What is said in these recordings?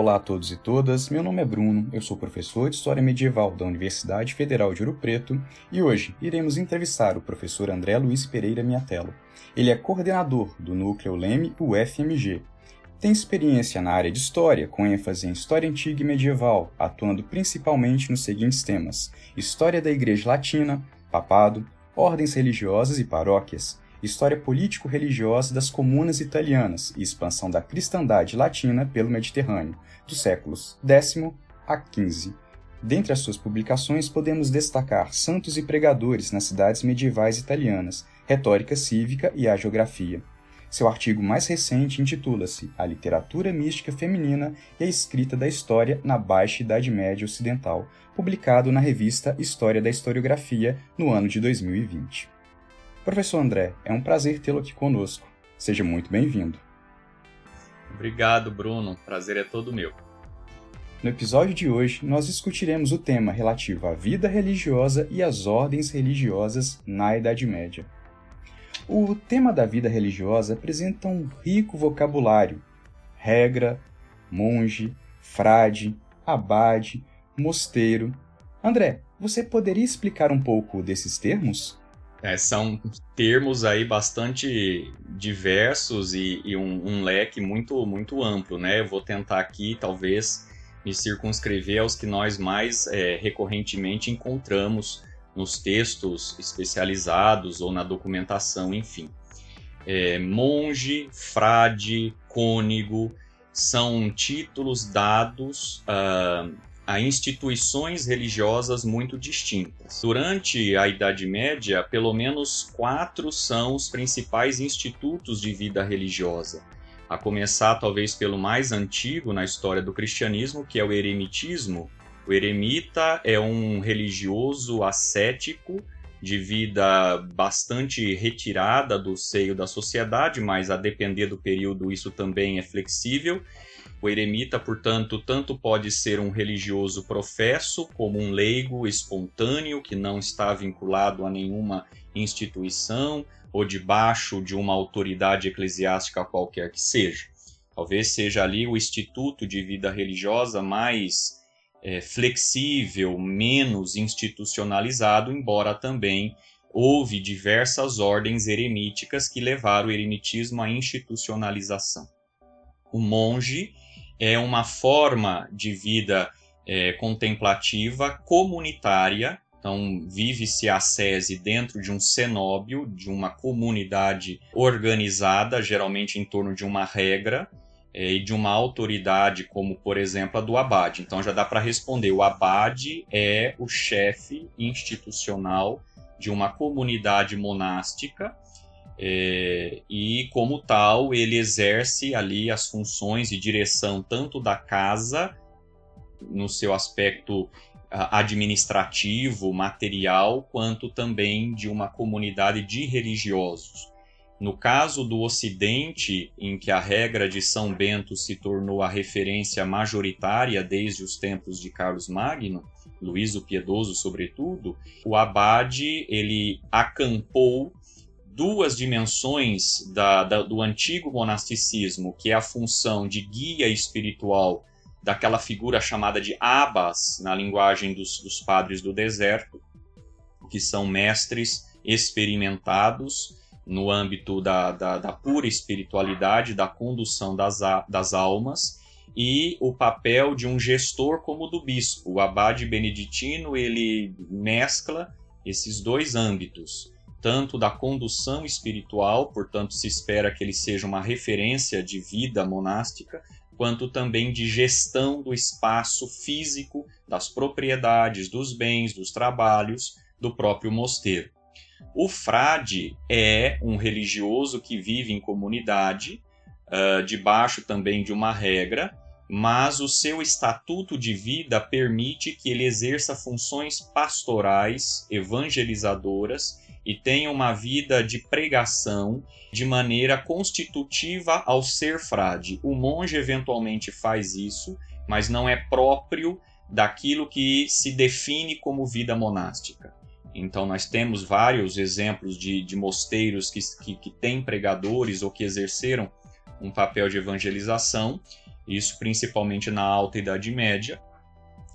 Olá a todos e todas, meu nome é Bruno, eu sou professor de História Medieval da Universidade Federal de Ouro Preto e hoje iremos entrevistar o professor André Luiz Pereira Miatello. Ele é coordenador do Núcleo Leme UFMG. Tem experiência na área de História, com ênfase em História Antiga e Medieval, atuando principalmente nos seguintes temas: História da Igreja Latina, Papado, Ordens Religiosas e Paróquias, História político-religiosa das comunas italianas e expansão da cristandade latina pelo Mediterrâneo, dos séculos X a XV. Dentre as suas publicações, podemos destacar Santos e Pregadores nas cidades medievais italianas, Retórica Cívica e a Geografia. Seu artigo mais recente intitula-se A Literatura Mística Feminina e a Escrita da História na Baixa Idade Média Ocidental, publicado na revista História da Historiografia no ano de 2020. Professor André, é um prazer tê-lo aqui conosco. Seja muito bem-vindo. Obrigado, Bruno. Prazer é todo meu. No episódio de hoje, nós discutiremos o tema relativo à vida religiosa e às ordens religiosas na Idade Média. O tema da vida religiosa apresenta um rico vocabulário: regra, monge, frade, abade, mosteiro. André, você poderia explicar um pouco desses termos? É, são termos aí bastante diversos e, e um, um, leque muito, muito amplo, né? Eu vou tentar aqui, talvez, me circunscrever aos que nós mais é, recorrentemente encontramos nos textos especializados ou na documentação, enfim. É, monge, frade, cônigo, são títulos dados uh, a instituições religiosas muito distintas. Durante a Idade Média, pelo menos quatro são os principais institutos de vida religiosa. A começar, talvez, pelo mais antigo na história do cristianismo, que é o eremitismo. O eremita é um religioso ascético de vida bastante retirada do seio da sociedade, mas a depender do período isso também é flexível o eremita, portanto, tanto pode ser um religioso professo, como um leigo espontâneo que não está vinculado a nenhuma instituição ou debaixo de uma autoridade eclesiástica qualquer que seja. Talvez seja ali o instituto de vida religiosa mais é, flexível, menos institucionalizado, embora também houve diversas ordens eremíticas que levaram o eremitismo à institucionalização. O monge é uma forma de vida é, contemplativa comunitária. Então, vive-se a sese dentro de um cenóbio, de uma comunidade organizada, geralmente em torno de uma regra é, e de uma autoridade, como, por exemplo, a do abade. Então, já dá para responder: o abade é o chefe institucional de uma comunidade monástica é, e, como tal, ele exerce ali as funções de direção tanto da casa, no seu aspecto administrativo, material, quanto também de uma comunidade de religiosos. No caso do Ocidente, em que a regra de São Bento se tornou a referência majoritária desde os tempos de Carlos Magno, Luís o Piedoso sobretudo, o abade ele acampou duas dimensões da, da, do antigo monasticismo, que é a função de guia espiritual daquela figura chamada de abas, na linguagem dos, dos padres do deserto, que são mestres experimentados no âmbito da, da, da pura espiritualidade, da condução das, das almas, e o papel de um gestor como o do bispo. O abade beneditino ele mescla esses dois âmbitos tanto da condução espiritual, portanto, se espera que ele seja uma referência de vida monástica, quanto também de gestão do espaço físico, das propriedades, dos bens, dos trabalhos do próprio mosteiro. O frade é um religioso que vive em comunidade, uh, debaixo também de uma regra, mas o seu estatuto de vida permite que ele exerça funções pastorais, evangelizadoras e tenha uma vida de pregação de maneira constitutiva ao ser frade. O monge eventualmente faz isso, mas não é próprio daquilo que se define como vida monástica. Então, nós temos vários exemplos de, de mosteiros que, que, que têm pregadores ou que exerceram um papel de evangelização, isso principalmente na Alta Idade Média,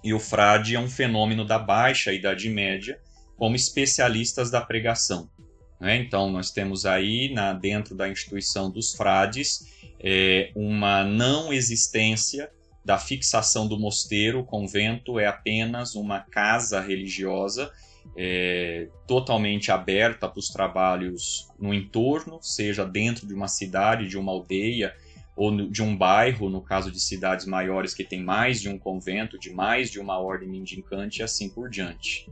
e o frade é um fenômeno da Baixa Idade Média, como especialistas da pregação. Né? Então, nós temos aí, na, dentro da instituição dos frades, é, uma não existência da fixação do mosteiro, o convento é apenas uma casa religiosa é, totalmente aberta para os trabalhos no entorno, seja dentro de uma cidade, de uma aldeia ou de um bairro, no caso de cidades maiores que tem mais de um convento, de mais de uma ordem mendicante e assim por diante.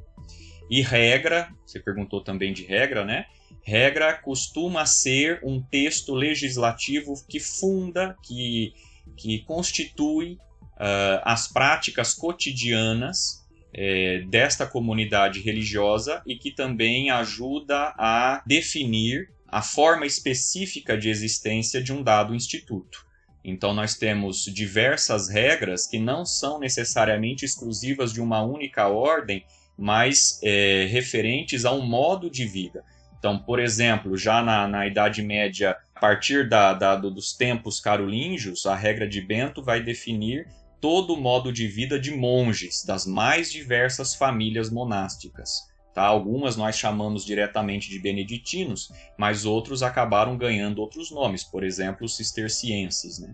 E regra, você perguntou também de regra, né? Regra costuma ser um texto legislativo que funda, que, que constitui uh, as práticas cotidianas é, desta comunidade religiosa e que também ajuda a definir a forma específica de existência de um dado instituto. Então, nós temos diversas regras que não são necessariamente exclusivas de uma única ordem, mas é, referentes a um modo de vida. Então, por exemplo, já na, na Idade Média, a partir da, da, dos tempos carolíngios, a regra de Bento vai definir todo o modo de vida de monges das mais diversas famílias monásticas. Tá? Algumas nós chamamos diretamente de beneditinos, mas outros acabaram ganhando outros nomes, por exemplo, os cistercienses. Né?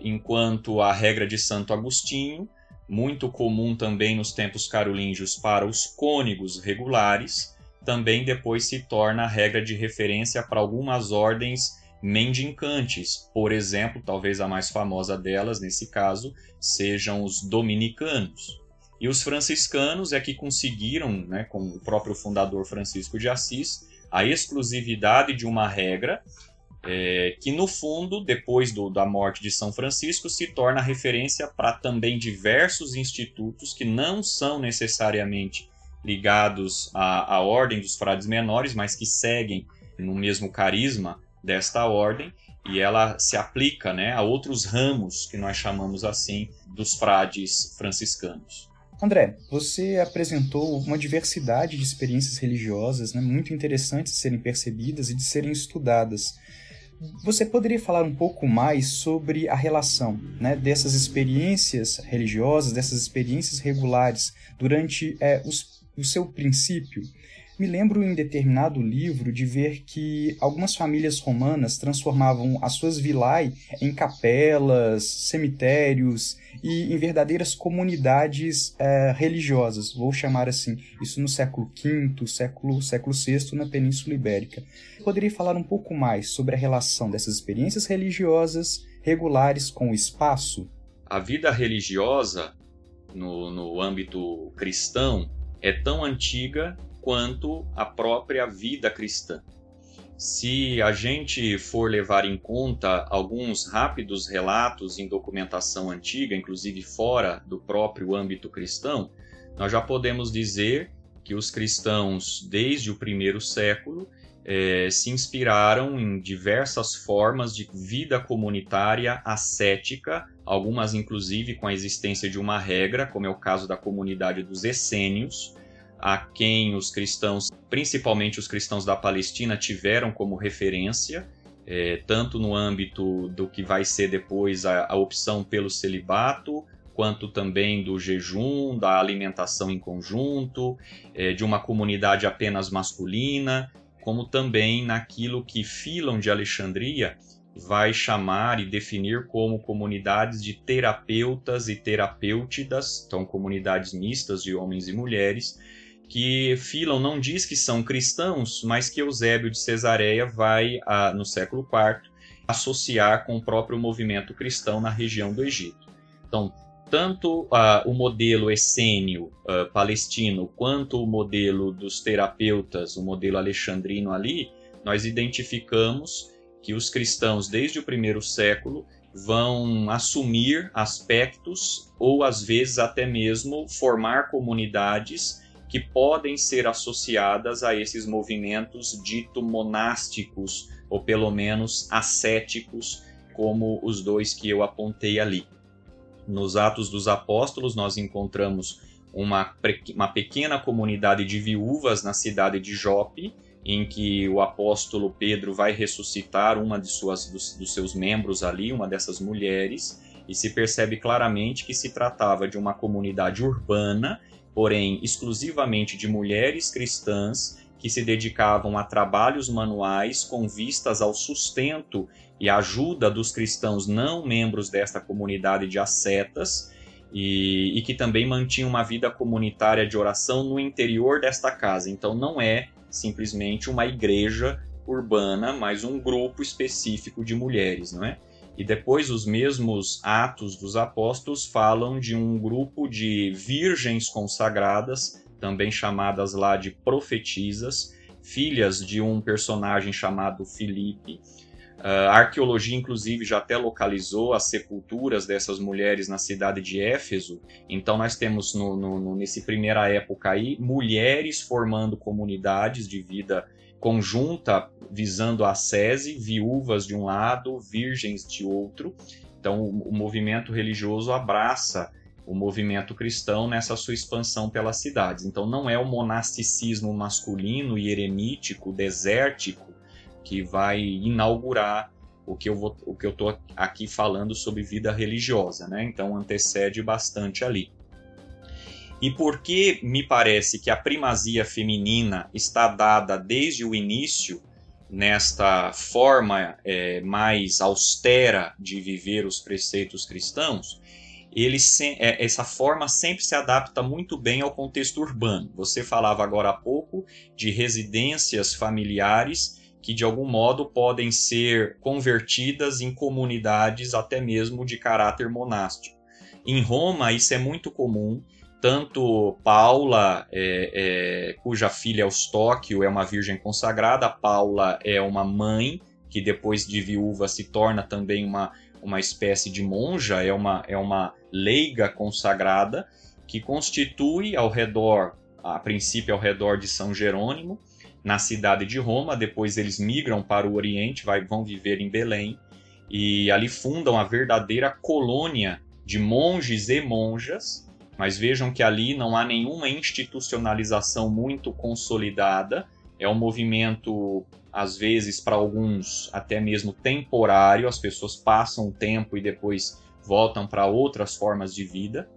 Enquanto a regra de Santo Agostinho, muito comum também nos tempos carolíngios para os cônegos regulares, também depois se torna a regra de referência para algumas ordens mendicantes. Por exemplo, talvez a mais famosa delas, nesse caso, sejam os dominicanos. E os franciscanos é que conseguiram, né, com o próprio fundador Francisco de Assis, a exclusividade de uma regra é, que, no fundo, depois do, da morte de São Francisco, se torna referência para também diversos institutos que não são necessariamente ligados à, à ordem dos frades menores, mas que seguem no mesmo carisma desta ordem e ela se aplica né, a outros ramos, que nós chamamos assim, dos frades franciscanos. André, você apresentou uma diversidade de experiências religiosas né, muito interessantes de serem percebidas e de serem estudadas. Você poderia falar um pouco mais sobre a relação né, dessas experiências religiosas, dessas experiências regulares durante é, os, o seu princípio me lembro em determinado livro de ver que algumas famílias romanas transformavam as suas vilae em capelas, cemitérios e em verdadeiras comunidades é, religiosas, vou chamar assim, isso no século V, século, século VI na Península Ibérica. Poderia falar um pouco mais sobre a relação dessas experiências religiosas regulares com o espaço? A vida religiosa no, no âmbito cristão é tão antiga quanto a própria vida cristã. Se a gente for levar em conta alguns rápidos relatos em documentação antiga, inclusive fora do próprio âmbito cristão, nós já podemos dizer que os cristãos, desde o primeiro século, eh, se inspiraram em diversas formas de vida comunitária ascética, algumas inclusive com a existência de uma regra, como é o caso da comunidade dos essênios, a quem os cristãos, principalmente os cristãos da Palestina, tiveram como referência, é, tanto no âmbito do que vai ser depois a, a opção pelo celibato, quanto também do jejum, da alimentação em conjunto, é, de uma comunidade apenas masculina, como também naquilo que Filon de Alexandria vai chamar e definir como comunidades de terapeutas e terapeutidas, então comunidades mistas de homens e mulheres, que Filon não diz que são cristãos, mas que Eusébio de Cesareia vai, no século IV, associar com o próprio movimento cristão na região do Egito. Então, tanto uh, o modelo essênio uh, palestino quanto o modelo dos terapeutas, o modelo alexandrino ali, nós identificamos que os cristãos, desde o primeiro século, vão assumir aspectos ou às vezes até mesmo formar comunidades que podem ser associadas a esses movimentos dito monásticos ou pelo menos ascéticos, como os dois que eu apontei ali. Nos Atos dos Apóstolos, nós encontramos uma, uma pequena comunidade de viúvas na cidade de Jope, em que o apóstolo Pedro vai ressuscitar uma de suas, dos, dos seus membros ali, uma dessas mulheres, e se percebe claramente que se tratava de uma comunidade urbana, porém exclusivamente de mulheres cristãs que se dedicavam a trabalhos manuais com vistas ao sustento e ajuda dos cristãos não membros desta comunidade de ascetas e, e, que também mantinham uma vida comunitária de oração no interior desta casa. Então não é simplesmente uma igreja urbana, mas um grupo específico de mulheres, não é? E depois os mesmos Atos dos Apóstolos falam de um grupo de virgens consagradas, também chamadas lá de profetisas, filhas de um personagem chamado Filipe. Uh, a arqueologia, inclusive, já até localizou as sepulturas dessas mulheres na cidade de Éfeso. Então, nós temos, no, no, nesse primeira época aí, mulheres formando comunidades de vida conjunta visando a sese, viúvas de um lado, virgens de outro. Então, o, movimento religioso abraça o movimento cristão nessa sua expansão pelas cidades. Então, não é o monasticismo masculino e eremítico, desértico, que vai inaugurar o que eu vou, o que eu estou aqui falando sobre vida religiosa, né? Então antecede bastante ali. E porque me parece que a primazia feminina está dada desde o início nesta forma é, mais austera de viver os preceitos cristãos, ele é, essa forma sempre se adapta muito bem ao contexto urbano. Você falava agora há pouco de residências familiares que de algum modo podem ser convertidas em comunidades até mesmo de caráter monástico. Em Roma isso é muito comum tanto Paula, é, é, cuja filha Eustóquio é uma virgem consagrada, Paula é uma mãe que depois de viúva se torna também uma, uma espécie de monja, é uma, é uma leiga consagrada que constitui ao redor, a princípio ao redor de São Jerônimo, na cidade de Roma, depois eles migram para o Oriente, vai, vão viver em Belém, e ali fundam a verdadeira colônia de monges e monjas, mas vejam que ali não há nenhuma institucionalização muito consolidada. É um movimento, às vezes, para alguns, até mesmo temporário. As pessoas passam um tempo e depois voltam para outras formas de vida,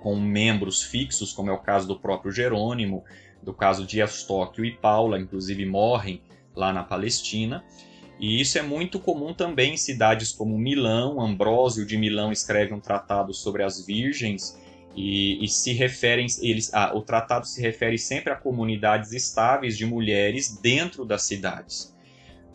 com membros fixos, como é o caso do próprio Jerônimo, do caso de Eustóquio e Paula, inclusive morrem lá na Palestina. E isso é muito comum também em cidades como Milão. Ambrósio de Milão escreve um tratado sobre as virgens e, e se referem, eles, ah, o tratado se refere sempre a comunidades estáveis de mulheres dentro das cidades.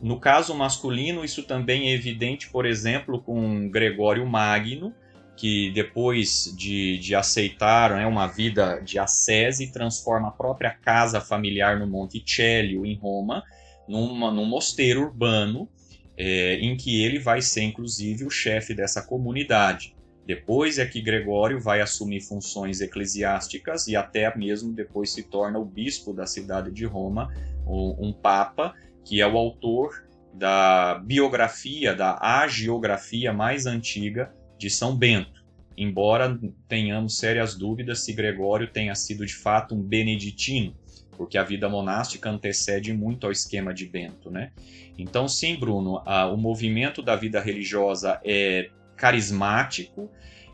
No caso masculino, isso também é evidente, por exemplo, com Gregório Magno, que depois de, de aceitar né, uma vida de ascese, transforma a própria casa familiar no Monte Célio, em Roma, numa, num mosteiro urbano, é, em que ele vai ser, inclusive, o chefe dessa comunidade. Depois é que Gregório vai assumir funções eclesiásticas e até mesmo depois se torna o bispo da cidade de Roma, um papa que é o autor da biografia, da agiografia mais antiga de São Bento. Embora tenhamos sérias dúvidas se Gregório tenha sido de fato um beneditino, porque a vida monástica antecede muito ao esquema de Bento, né? Então, sim, Bruno, a, o movimento da vida religiosa é carismático,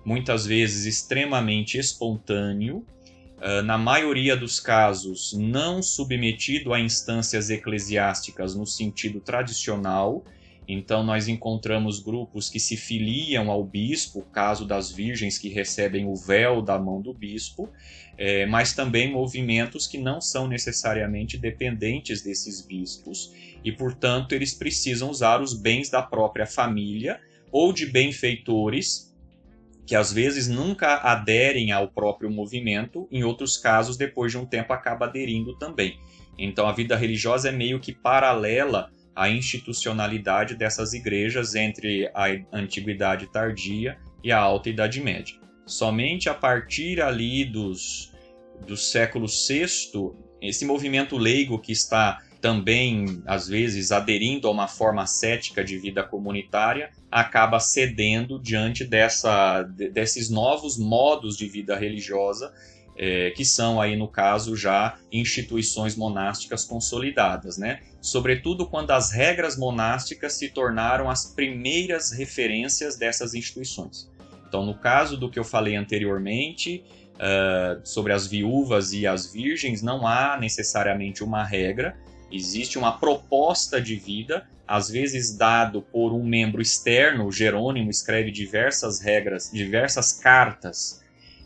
muitas vezes extremamente espontâneo, uh, na maioria dos casos não submetido a instâncias eclesiásticas no sentido tradicional. Então, nós encontramos grupos que se filiam ao bispo, caso das virgens que recebem o véu da mão do bispo, é, mas também movimentos que não são necessariamente dependentes desses bispos e, portanto, eles precisam usar os bens da própria família ou de benfeitores que às vezes nunca aderem ao próprio movimento, em outros casos, depois de um tempo, acaba aderindo também. Então a vida religiosa é meio que paralela à institucionalidade dessas igrejas entre a antiguidade tardia e a alta idade média. Somente a partir ali dos do século VI, esse movimento leigo que está também, às vezes, aderindo a uma forma cética de vida comunitária, acaba cedendo diante dessa, desses novos modos de vida religiosa é, que são aí no caso já instituições monásticas consolidadas, né? Sobretudo quando as regras monásticas se tornaram as primeiras referências dessas instituições. Então, no caso do que eu falei anteriormente, uh, sobre as viúvas e as virgens, não há necessariamente uma regra, existe uma proposta de vida, às vezes dado por um membro externo. Jerônimo escreve diversas regras, diversas cartas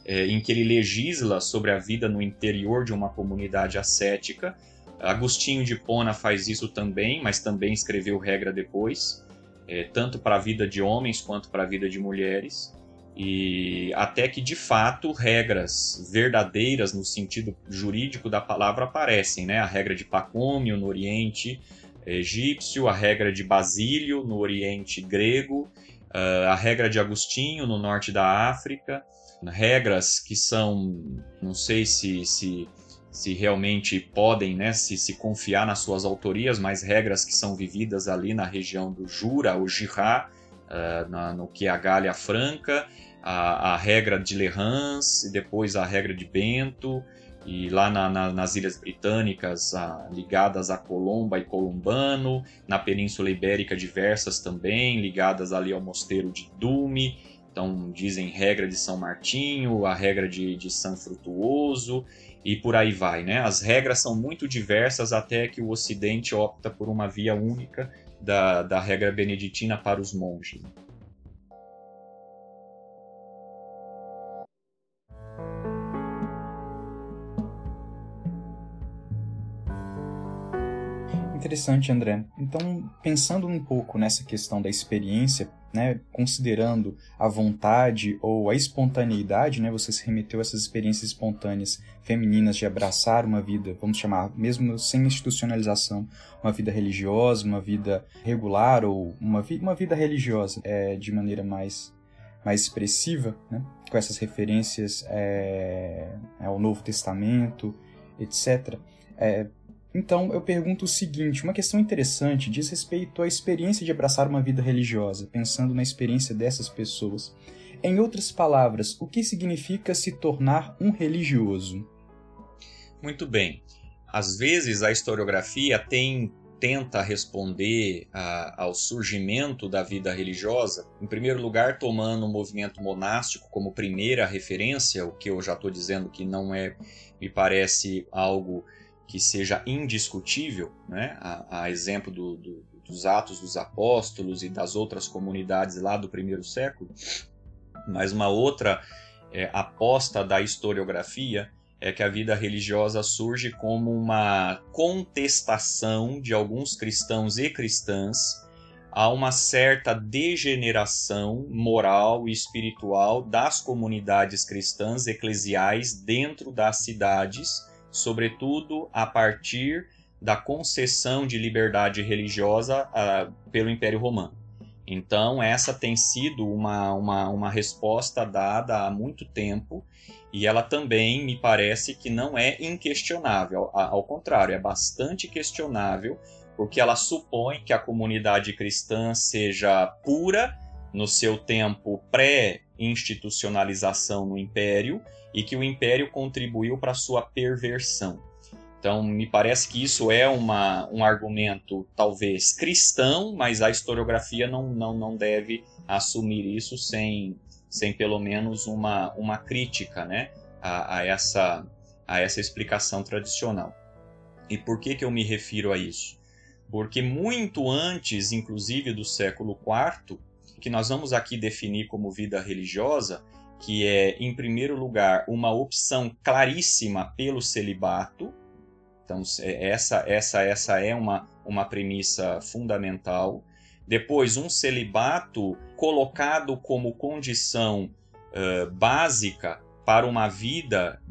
é, em que ele legisla sobre a vida no interior de uma comunidade ascética. Agostinho de Pona faz isso também, mas também escreveu regra depois, é, tanto para a vida de homens quanto para a vida de mulheres. E até que de fato regras verdadeiras no sentido jurídico da palavra aparecem, né? A regra de Pacômio no Oriente egípcio, a regra de Basílio no Oriente grego, a regra de Agostinho no norte da África regras que são, não sei se, se, se realmente podem né, se, se confiar nas suas autorias, mas regras que são vividas ali na região do Jura, o Jihá, uh, na, no que é a Gália Franca, a, a regra de Lerrans, e depois a regra de Bento, e lá na, na, nas Ilhas Britânicas a, ligadas a Colomba e Columbano, na Península Ibérica diversas também, ligadas ali ao mosteiro de Dume, então, dizem regra de São Martinho, a regra de, de São Frutuoso e por aí vai. Né? As regras são muito diversas até que o Ocidente opta por uma via única da, da regra beneditina para os monges. Interessante, André. Então, pensando um pouco nessa questão da experiência né, considerando a vontade ou a espontaneidade, né, você se remeteu a essas experiências espontâneas femininas de abraçar uma vida, vamos chamar, mesmo sem institucionalização, uma vida religiosa, uma vida regular ou uma, vi uma vida religiosa é, de maneira mais, mais expressiva, né, com essas referências é, ao Novo Testamento, etc. É, então, eu pergunto o seguinte: uma questão interessante diz respeito à experiência de abraçar uma vida religiosa, pensando na experiência dessas pessoas. Em outras palavras, o que significa se tornar um religioso? Muito bem. Às vezes a historiografia tem tenta responder a, ao surgimento da vida religiosa, em primeiro lugar tomando o movimento monástico como primeira referência, o que eu já estou dizendo que não é, me parece algo que seja indiscutível, né? a, a exemplo do, do, dos Atos dos Apóstolos e das outras comunidades lá do primeiro século, mas uma outra é, aposta da historiografia é que a vida religiosa surge como uma contestação de alguns cristãos e cristãs a uma certa degeneração moral e espiritual das comunidades cristãs eclesiais dentro das cidades sobretudo a partir da concessão de liberdade religiosa uh, pelo Império Romano. Então, essa tem sido uma, uma, uma resposta dada há muito tempo e ela também me parece que não é inquestionável. Ao contrário, é bastante questionável, porque ela supõe que a comunidade cristã seja pura no seu tempo pré-institucionalização no Império e que o império contribuiu para sua perversão. Então, me parece que isso é uma, um argumento talvez cristão, mas a historiografia não, não, não deve assumir isso sem, sem pelo menos uma, uma crítica né, a, a, essa, a essa explicação tradicional. E por que, que eu me refiro a isso? Porque muito antes, inclusive do século IV, que nós vamos aqui definir como vida religiosa, que é, em primeiro lugar, uma opção claríssima pelo celibato. Então, é, essa, essa, essa é uma, uma premissa fundamental. Depois, um celibato colocado como condição uh, básica para uma vida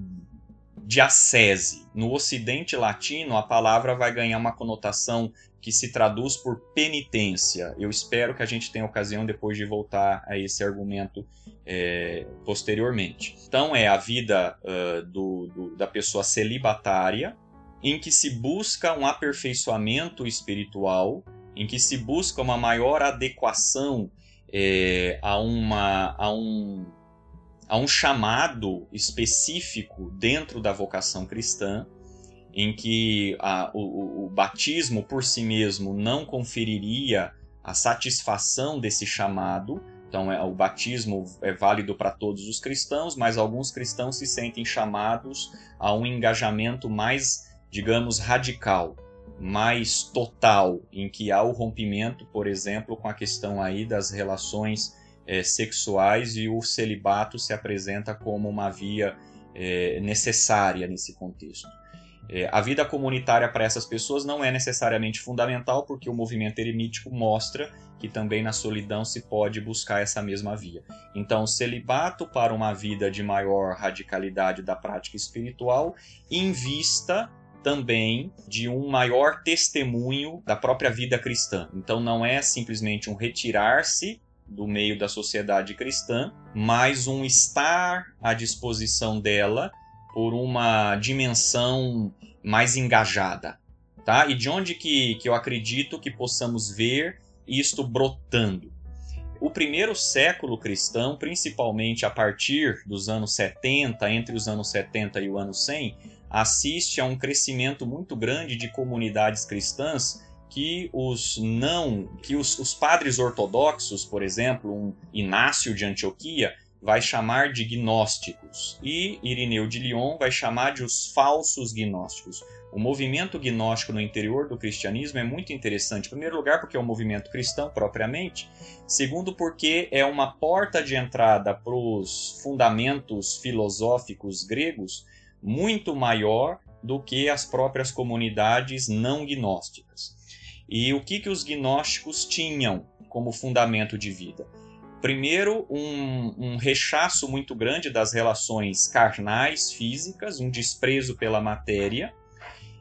de ascese. No Ocidente Latino, a palavra vai ganhar uma conotação que se traduz por penitência. Eu espero que a gente tenha ocasião depois de voltar a esse argumento é, posteriormente. Então, é a vida uh, do, do, da pessoa celibatária, em que se busca um aperfeiçoamento espiritual, em que se busca uma maior adequação é, a, uma, a, um, a um chamado específico dentro da vocação cristã, em que a, o, o batismo por si mesmo não conferiria a satisfação desse chamado. Então, é, o batismo é válido para todos os cristãos, mas alguns cristãos se sentem chamados a um engajamento mais, digamos, radical, mais total, em que há o rompimento, por exemplo, com a questão aí das relações é, sexuais e o celibato se apresenta como uma via é, necessária nesse contexto. É, a vida comunitária para essas pessoas não é necessariamente fundamental, porque o movimento eremítico mostra que também na solidão se pode buscar essa mesma via. Então, celibato para uma vida de maior radicalidade da prática espiritual, em vista também de um maior testemunho da própria vida cristã. Então, não é simplesmente um retirar-se do meio da sociedade cristã, mas um estar à disposição dela por uma dimensão mais engajada, tá? E de onde que, que eu acredito que possamos ver isto brotando? O primeiro século cristão, principalmente a partir dos anos 70, entre os anos 70 e o ano 100, assiste a um crescimento muito grande de comunidades cristãs que os não, que os, os padres ortodoxos, por exemplo, um Inácio de Antioquia, vai chamar de gnósticos e Irineu de Lyon vai chamar de os falsos gnósticos. O movimento gnóstico no interior do cristianismo é muito interessante. Em primeiro lugar, porque é um movimento cristão propriamente. Segundo, porque é uma porta de entrada para os fundamentos filosóficos gregos muito maior do que as próprias comunidades não gnósticas. E o que, que os gnósticos tinham como fundamento de vida? Primeiro, um, um, rechaço muito grande das relações carnais, físicas, um desprezo pela matéria,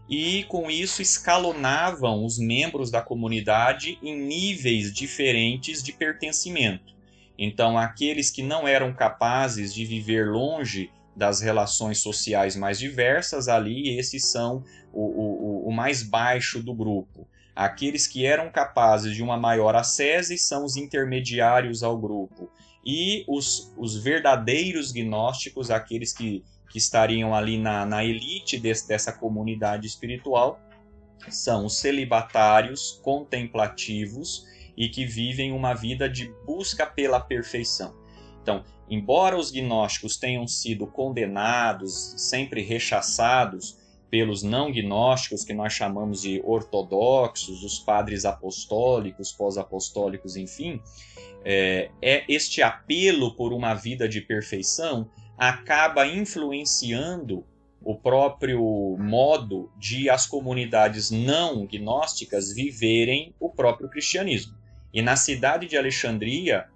e com isso escalonavam os membros da comunidade em níveis diferentes de pertencimento. Então, aqueles que não eram capazes de viver longe das relações sociais mais diversas, ali esses são o, o, o mais baixo do grupo. Aqueles que eram capazes de uma maior ascese são os intermediários ao grupo. E os, os verdadeiros gnósticos, aqueles que, que estariam ali na, na elite desse, dessa comunidade espiritual, são os celibatários contemplativos e que vivem uma vida de busca pela perfeição. Então, embora os gnósticos tenham sido condenados, sempre rechaçados pelos não gnósticos, que nós chamamos de ortodoxos, os padres apostólicos, pós-apostólicos, enfim, é, é, este apelo por uma vida de perfeição acaba influenciando o próprio modo de as comunidades não gnósticas viverem o próprio cristianismo. E na cidade de Alexandria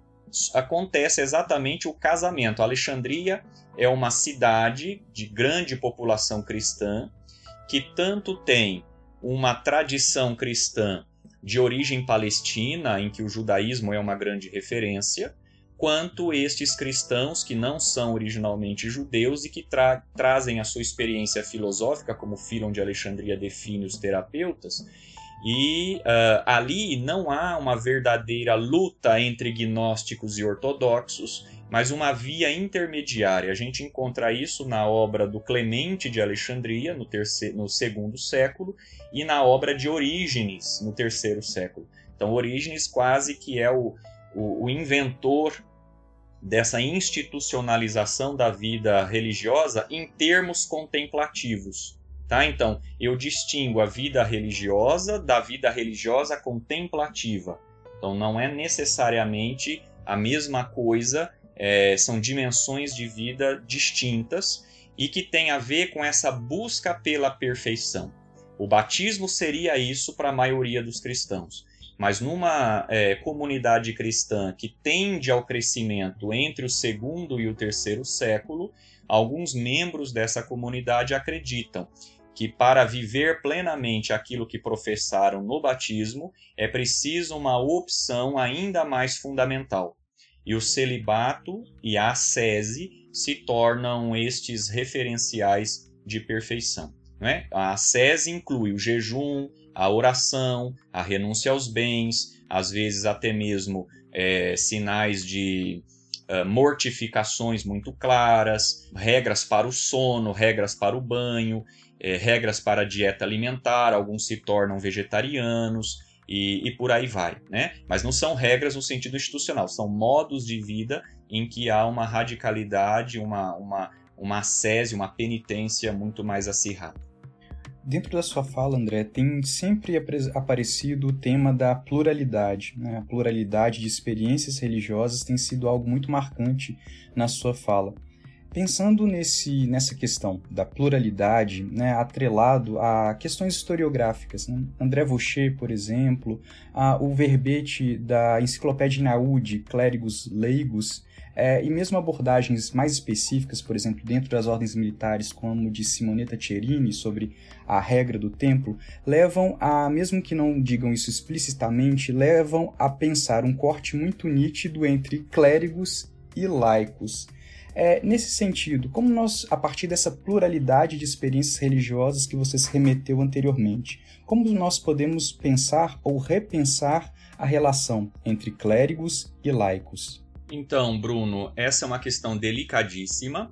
acontece exatamente o casamento. Alexandria é uma cidade de grande população cristã que tanto tem uma tradição cristã de origem palestina, em que o judaísmo é uma grande referência, quanto estes cristãos que não são originalmente judeus e que tra trazem a sua experiência filosófica, como Filon de Alexandria define os terapeutas, e uh, ali não há uma verdadeira luta entre gnósticos e ortodoxos, mas uma via intermediária. A gente encontra isso na obra do Clemente de Alexandria, no, terceiro, no segundo século, e na obra de Orígenes, no terceiro século. Então, Orígenes quase que é o, o, o inventor dessa institucionalização da vida religiosa em termos contemplativos. Tá? Então, eu distingo a vida religiosa da vida religiosa contemplativa. Então, não é necessariamente a mesma coisa é, são dimensões de vida distintas e que tem a ver com essa busca pela perfeição. O batismo seria isso para a maioria dos cristãos. Mas numa é, comunidade cristã que tende ao crescimento entre o segundo e o terceiro século, alguns membros dessa comunidade acreditam que para viver plenamente aquilo que professaram no batismo é preciso uma opção ainda mais fundamental, e o celibato e a ascese se tornam estes referenciais de perfeição. Né? A ascese inclui o jejum, a oração, a renúncia aos bens, às vezes até mesmo é, sinais de, uh, mortificações muito claras, regras para o sono, regras para o banho, eh, regras para a dieta alimentar, alguns se tornam vegetarianos e, e, por aí vai, né? Mas não são regras no sentido institucional, são modos de vida em que há uma radicalidade, uma, uma, uma ascese, uma penitência muito mais acirrada. Dentro da sua fala, André, tem sempre aparecido o tema da pluralidade. Né? A pluralidade de experiências religiosas tem sido algo muito marcante na sua fala. Pensando nesse, nessa questão da pluralidade, né, atrelado a questões historiográficas, né? André Vaucher, por exemplo, a, o verbete da Enciclopédia Naúde, Clérigos Leigos, é, e mesmo abordagens mais específicas, por exemplo, dentro das ordens militares, como de Simonetta Cerini sobre a regra do templo, levam a, mesmo que não digam isso explicitamente, levam a pensar um corte muito nítido entre clérigos e laicos. É, nesse sentido, como nós, a partir dessa pluralidade de experiências religiosas que você se remeteu anteriormente, como nós podemos pensar ou repensar a relação entre clérigos e laicos? Então, Bruno, essa é uma questão delicadíssima,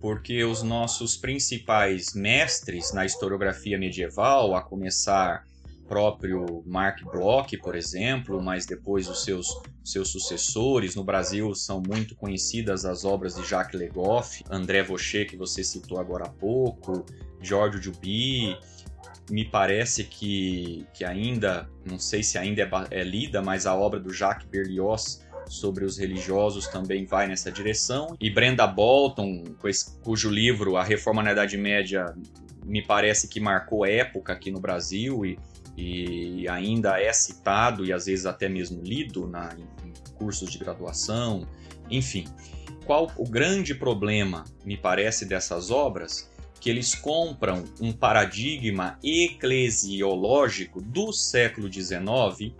porque os nossos principais mestres na historiografia medieval, a começar próprio Mark Bloch, por exemplo, mas depois os seus, seus sucessores. No Brasil são muito conhecidas as obras de Jacques Legoff, André Vaucher, que você citou agora há pouco, Giorgio Duby. Me parece que, que ainda, não sei se ainda é, é lida, mas a obra do Jacques Berlioz sobre os religiosos também vai nessa direção. E Brenda Bolton, cujo livro A Reforma na Idade Média me parece que marcou época aqui no Brasil e, e ainda é citado e às vezes até mesmo lido na, em cursos de graduação, enfim. Qual o grande problema, me parece, dessas obras? Que eles compram um paradigma eclesiológico do século XIX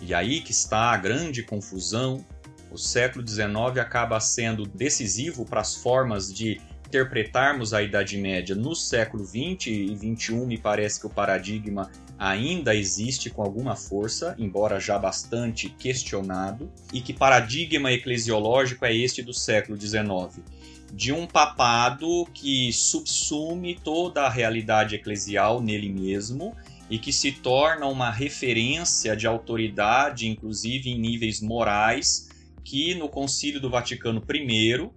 e aí que está a grande confusão. O século XIX acaba sendo decisivo para as formas de interpretarmos a Idade Média no século XX e XXI. Me parece que o paradigma ainda existe com alguma força, embora já bastante questionado. E que paradigma eclesiológico é este do século XIX? De um papado que subsume toda a realidade eclesial nele mesmo e que se torna uma referência de autoridade, inclusive em níveis morais, que no Concílio do Vaticano I,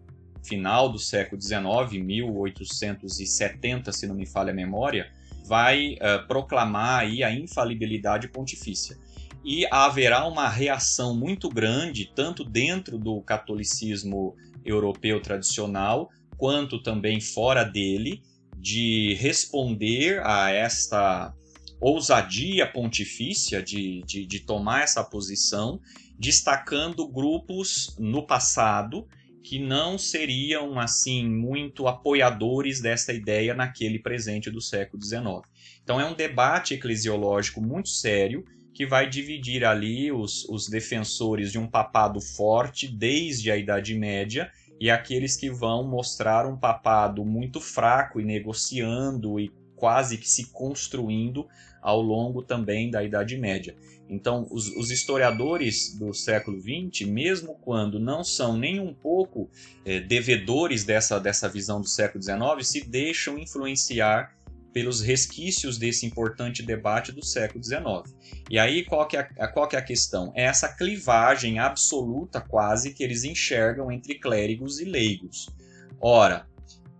final do século XIX, 1870, se não me falha a memória, vai uh, proclamar aí a infalibilidade pontifícia. E haverá uma reação muito grande, tanto dentro do catolicismo europeu tradicional, quanto também fora dele, de responder a esta ousadia pontifícia de, de, de tomar essa posição, destacando grupos no passado que não seriam assim muito apoiadores dessa ideia naquele presente do século XIX. Então é um debate eclesiológico muito sério que vai dividir ali os, os defensores de um papado forte desde a Idade Média e aqueles que vão mostrar um papado muito fraco e negociando e quase que se construindo ao longo também da Idade Média. Então, os, os historiadores do século XX, mesmo quando não são nem um pouco é, devedores dessa, dessa visão do século XIX, se deixam influenciar pelos resquícios desse importante debate do século XIX. E aí, qual que, é a, qual que é a questão? É essa clivagem absoluta, quase, que eles enxergam entre clérigos e leigos. Ora,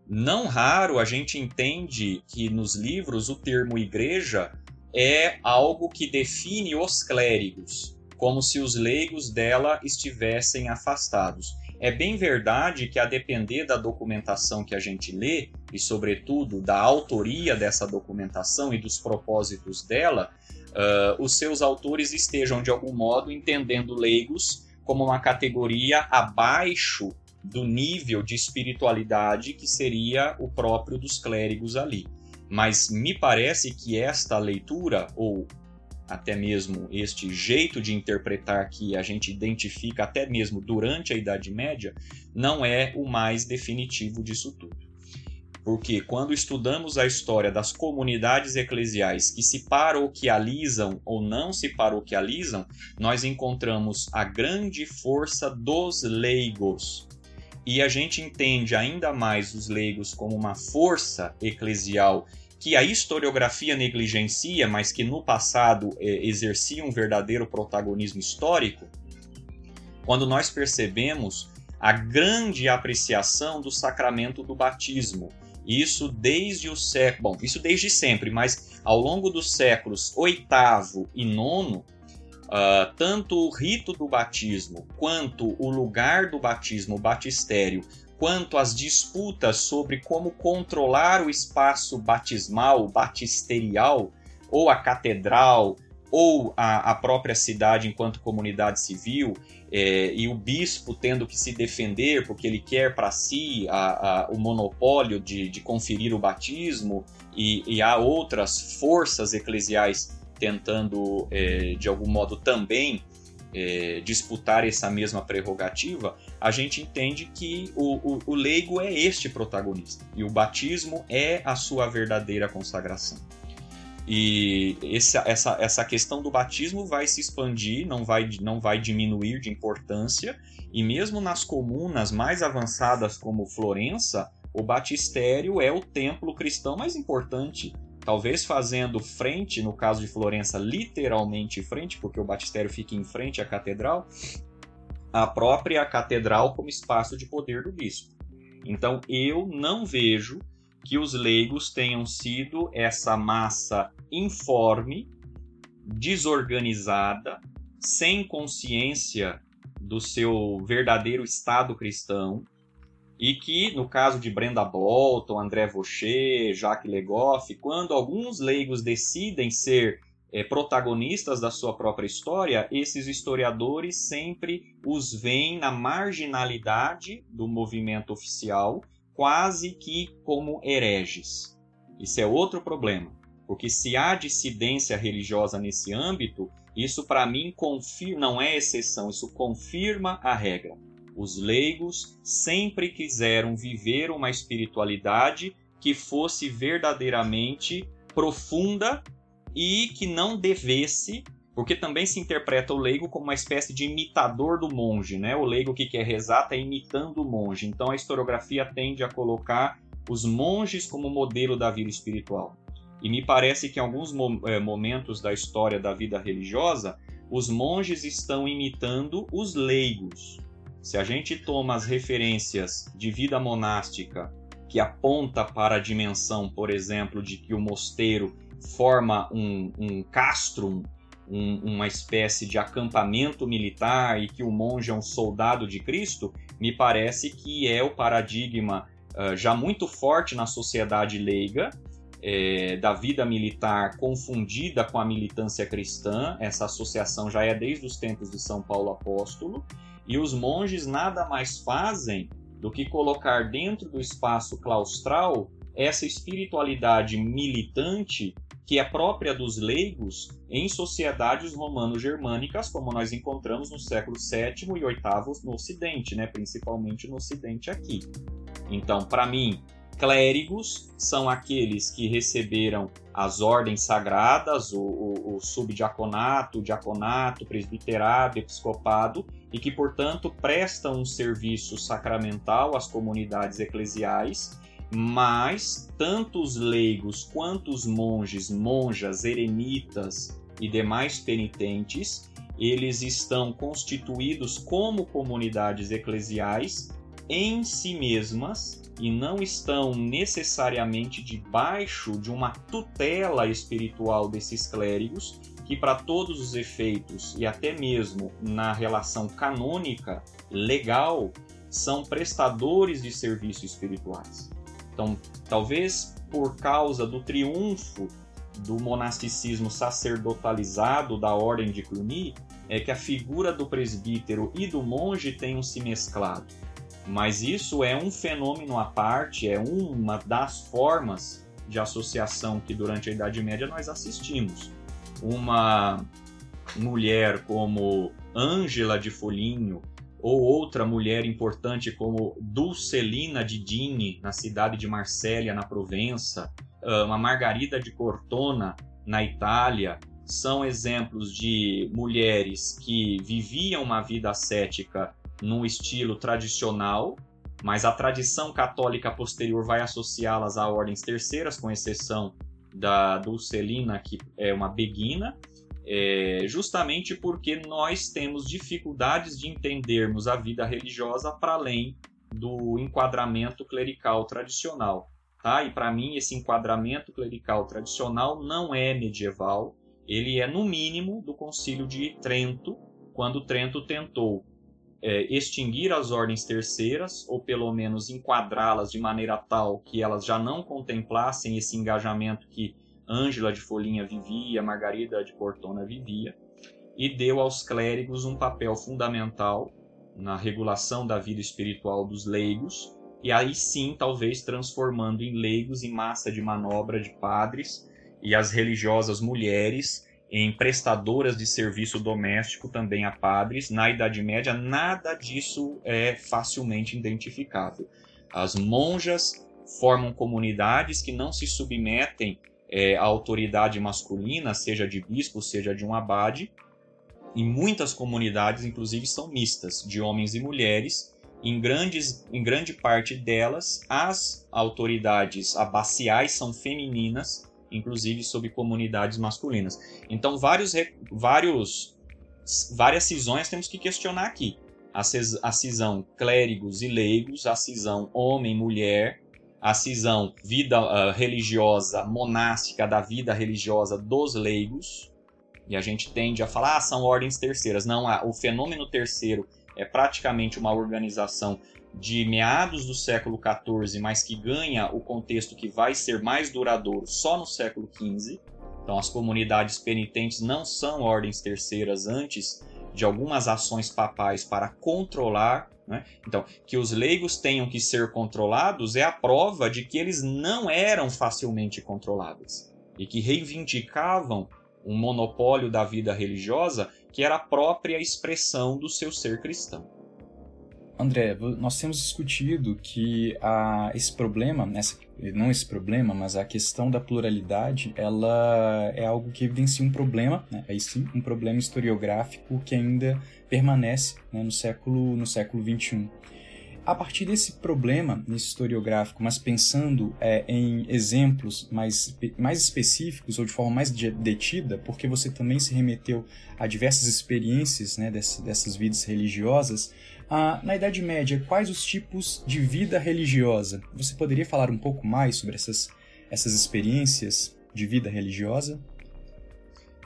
não raro a gente entende que nos livros o termo igreja é algo que define os clérigos, como se os leigos dela estivessem afastados. É bem verdade que, a depender da documentação que a gente lê, e sobretudo da autoria dessa documentação e dos propósitos dela, uh, os seus autores estejam, de algum modo, entendendo leigos como uma categoria abaixo do nível de espiritualidade que seria o próprio dos clérigos ali. Mas me parece que esta leitura, ou até mesmo este jeito de interpretar que a gente identifica até mesmo durante a Idade Média, não é o mais definitivo disso tudo. Porque quando estudamos a história das comunidades eclesiais que se paroquializam ou não se paroquializam, nós encontramos a grande força dos leigos. E a gente entende ainda mais os leigos como uma força eclesial que a historiografia negligencia, mas que no passado é, exercia um verdadeiro protagonismo histórico, quando nós percebemos a grande apreciação do sacramento do batismo. Isso desde o século, bom, isso desde sempre, mas ao longo dos séculos oitavo e nono, uh, tanto o rito do batismo quanto o lugar do batismo, o batistério, quanto as disputas sobre como controlar o espaço batismal, batisterial, ou a catedral, ou a, a própria cidade enquanto comunidade civil, é, e o bispo tendo que se defender porque ele quer para si a, a, o monopólio de, de, conferir o batismo, e, e há outras forças eclesiais tentando, é, de algum modo, também é, disputar essa mesma prerrogativa, a gente entende que o, o, o leigo é este protagonista e o batismo é a sua verdadeira consagração. E essa, essa, essa questão do batismo vai se expandir, não vai, não vai diminuir de importância, e mesmo nas comunas mais avançadas como Florença, o batistério é o templo cristão mais importante talvez fazendo frente, no caso de Florença, literalmente frente, porque o batistério fica em frente à catedral, a própria catedral como espaço de poder do bispo. Então eu não vejo que os leigos tenham sido essa massa informe, desorganizada, sem consciência do seu verdadeiro estado cristão, e que, no caso de Brenda Bolton, André Vaucher, Jacques Legoff, quando alguns leigos decidem ser é, protagonistas da sua própria história, esses historiadores sempre os veem na marginalidade do movimento oficial, quase que como hereges. Isso é outro problema, porque se há dissidência religiosa nesse âmbito, isso para mim não é exceção, isso confirma a regra. Os leigos sempre quiseram viver uma espiritualidade que fosse verdadeiramente profunda e que não devesse, porque também se interpreta o leigo como uma espécie de imitador do monge, né? O leigo que quer rezar está imitando o monge. Então a historiografia tende a colocar os monges como modelo da vida espiritual. E me parece que em alguns eh, momentos da história da vida religiosa, os monges estão imitando os leigos. Se a gente toma as referências de vida monástica que aponta para a dimensão, por exemplo, de que o mosteiro forma um, um castrum, um, uma espécie de acampamento militar e que o monge é um soldado de Cristo, me parece que é o paradigma uh, já muito forte na sociedade leiga é, da vida militar confundida com a militância cristã. Essa associação já é desde os tempos de São Paulo Apóstolo e os monges nada mais fazem do que colocar dentro do espaço claustral essa espiritualidade militante que é própria dos leigos em sociedades romano-germânicas, como nós encontramos no século VII e VIII no Ocidente, né? principalmente no Ocidente aqui. Então, para mim, Clérigos são aqueles que receberam as ordens sagradas, o, o, o subdiaconato, o diaconato, presbiterado, episcopado, e que, portanto, prestam um serviço sacramental às comunidades eclesiais, mas tanto os leigos quanto os monges, monjas, eremitas e demais penitentes, eles estão constituídos como comunidades eclesiais em si mesmas e não estão necessariamente debaixo de uma tutela espiritual desses clérigos, que para todos os efeitos e até mesmo na relação canônica legal são prestadores de serviços espirituais. Então, talvez por causa do triunfo do monasticismo sacerdotalizado da ordem de Cluny, é que a figura do presbítero e do monge tenham se mesclado. Mas isso é um fenômeno à parte, é uma das formas de associação que durante a Idade Média nós assistimos. Uma mulher como Ângela de Foligno ou outra mulher importante como Dulcelina de Digne, na cidade de Marsella, na Provença, uma Margarida de Cortona, na Itália, são exemplos de mulheres que viviam uma vida ascética num estilo tradicional, mas a tradição católica posterior vai associá-las a ordens terceiras, com exceção da Dulcelina, que é uma beguina, é, justamente porque nós temos dificuldades de entendermos a vida religiosa para além do enquadramento clerical tradicional. Tá? E para mim, esse enquadramento clerical tradicional não é medieval, ele é, no mínimo, do Concílio de Trento, quando Trento tentou é, extinguir as ordens terceiras, ou pelo menos enquadrá-las de maneira tal que elas já não contemplassem esse engajamento que Ângela de Folhinha vivia, Margarida de Cortona vivia, e deu aos clérigos um papel fundamental na regulação da vida espiritual dos leigos, e aí sim, talvez transformando em leigos em massa de manobra de padres e as religiosas mulheres em prestadoras de serviço doméstico também a padres. Na Idade Média, nada disso é facilmente identificável. As monjas formam comunidades que não se submetem é, à autoridade masculina, seja de bispo, seja de um abade. E muitas comunidades, inclusive, são mistas, de homens e mulheres. Em, grandes, em grande parte delas, as autoridades abaciais são femininas inclusive sobre comunidades masculinas. Então, vários, vários, várias cisões temos que questionar aqui. A, a cisão clérigos e leigos, a cisão homem-mulher, a cisão vida uh, religiosa monástica da vida religiosa dos leigos, e a gente tende a falar, ah, são ordens terceiras. Não, o fenômeno terceiro é praticamente uma organização de meados do século XIV, mas que ganha o contexto que vai ser mais duradouro só no século XV. Então, as comunidades penitentes não são ordens terceiras antes de algumas ações papais para controlar. Né? Então, que os leigos tenham que ser controlados é a prova de que eles não eram facilmente controláveis e que reivindicavam um monopólio da vida religiosa que era a própria expressão do seu ser cristão. André, nós temos discutido que esse problema, essa, não esse problema, mas a questão da pluralidade, ela é algo que evidencia um problema, né, aí sim, um problema historiográfico que ainda permanece né, no século no século 21. A partir desse problema historiográfico, mas pensando é, em exemplos mais, mais específicos ou de forma mais detida, porque você também se remeteu a diversas experiências né, dessas, dessas vidas religiosas, ah, na Idade Média, quais os tipos de vida religiosa? Você poderia falar um pouco mais sobre essas, essas experiências de vida religiosa?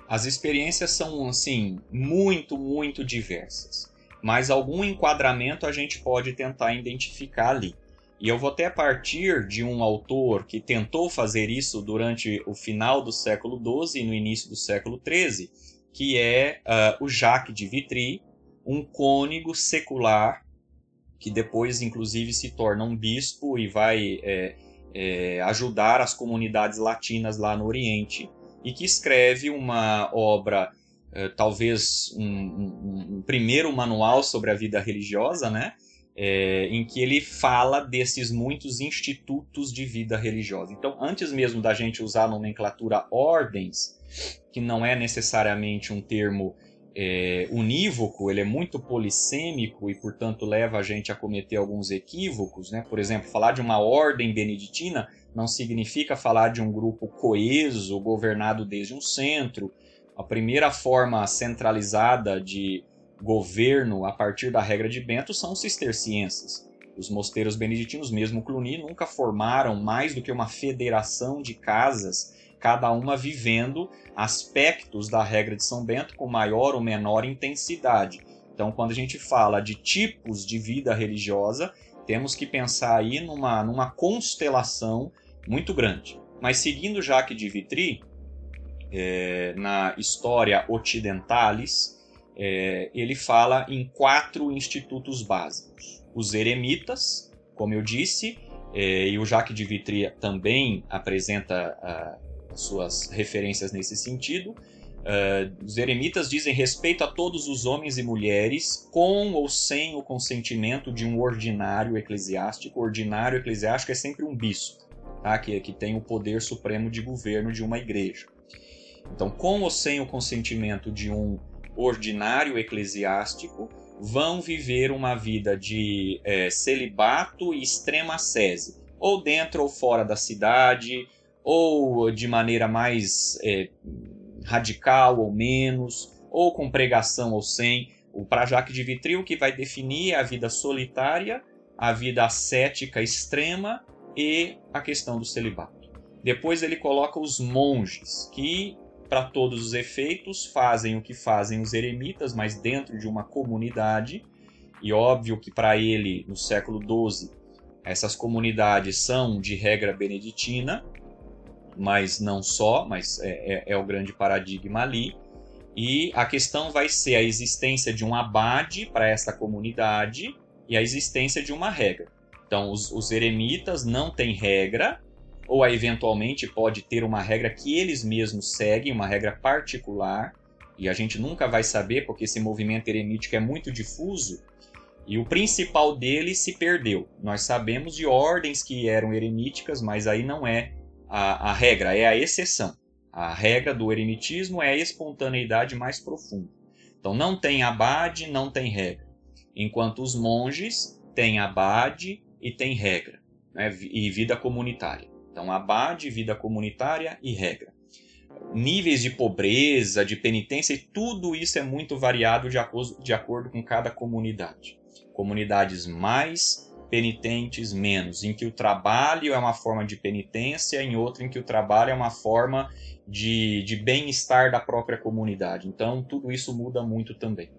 As experiências são, assim, muito, muito diversas. Mas algum enquadramento a gente pode tentar identificar ali. E eu vou até partir de um autor que tentou fazer isso durante o final do século XII e no início do século XIII, que é uh, o Jacques de Vitry, um cônego secular, que depois, inclusive, se torna um bispo e vai é, é, ajudar as comunidades latinas lá no Oriente, e que escreve uma obra, é, talvez um, um, um, primeiro manual sobre a vida religiosa, né? É, em que ele fala desses muitos institutos de vida religiosa. Então, antes mesmo da gente usar a nomenclatura ordens, que não é necessariamente um termo é, unívoco, ele é muito polissêmico e, portanto, leva a gente a cometer alguns equívocos. Né? Por exemplo, falar de uma ordem beneditina não significa falar de um grupo coeso, governado desde um centro. A primeira forma centralizada de governo a partir da regra de Bento são os cistercienses. Os mosteiros beneditinos, mesmo Cluny, nunca formaram mais do que uma federação de casas cada uma vivendo aspectos da regra de São Bento com maior ou menor intensidade. Então, quando a gente fala de tipos de vida religiosa, temos que pensar aí numa, numa constelação muito grande. Mas seguindo Jacques de Vitry, é, na História Occidentalis, é, ele fala em quatro institutos básicos. Os eremitas, como eu disse, é, e o Jacques de Vitry também apresenta suas referências nesse sentido. Uh, os eremitas dizem respeito a todos os homens e mulheres, com ou sem o consentimento de um ordinário eclesiástico. O ordinário eclesiástico é sempre um bispo, tá? que, que tem o poder supremo de governo de uma igreja. Então, com ou sem o consentimento de um ordinário eclesiástico, vão viver uma vida de é, celibato e extrema sese, ou dentro ou fora da cidade, ou de maneira mais é, radical ou menos, ou com pregação ou sem. O Prajac de Vitry o que vai definir a vida solitária, a vida ascética extrema e a questão do celibato. Depois ele coloca os monges, que para todos os efeitos fazem o que fazem os eremitas, mas dentro de uma comunidade. E óbvio que para ele, no século XII, essas comunidades são de regra beneditina, mas não só, mas é, é, é o grande paradigma ali. E a questão vai ser a existência de um abade para esta comunidade e a existência de uma regra. Então, os, os eremitas não têm regra, ou eventualmente pode ter uma regra que eles mesmos seguem, uma regra particular, e a gente nunca vai saber porque esse movimento eremítico é muito difuso, e o principal dele se perdeu. Nós sabemos de ordens que eram eremíticas, mas aí não é a, a regra, é a exceção. A regra do eremitismo é a espontaneidade mais profunda. Então não tem abade, não tem regra. Enquanto os monges têm abade e têm regra, né? e vida comunitária. Então abade, vida comunitária e regra. Níveis de pobreza, de penitência, e tudo isso é muito variado de acordo, de acordo com cada comunidade. Comunidades mais penitentes menos, em que o trabalho é uma forma de penitência, em outra em que o trabalho é uma forma de, de bem-estar da própria comunidade. Então, tudo isso muda muito também.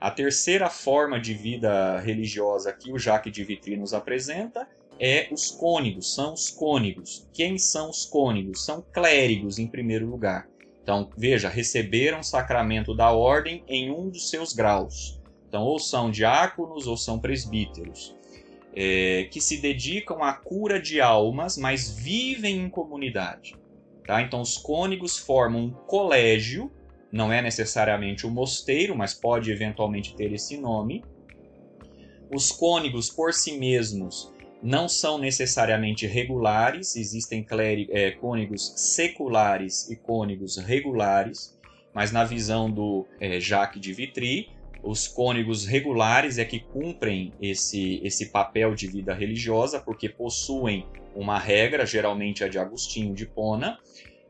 A terceira forma de vida religiosa que o Jacques de Vitry nos apresenta é os cônigos, são os cônigos. Quem são os cônigos? São clérigos, em primeiro lugar. Então, veja, receberam o sacramento da ordem em um dos seus graus. Então, ou são diáconos ou são presbíteros é, que se dedicam à cura de almas, mas vivem em comunidade. Tá? Então, os cônegos formam um colégio, não é necessariamente um mosteiro, mas pode eventualmente ter esse nome. Os cônegos, por si mesmos, não são necessariamente regulares, existem é, cônegos seculares e cônegos regulares, mas na visão do é, Jacques de Vitry, os cônegos regulares é que cumprem esse, esse papel de vida religiosa, porque possuem uma regra, geralmente a de Agostinho de Pona,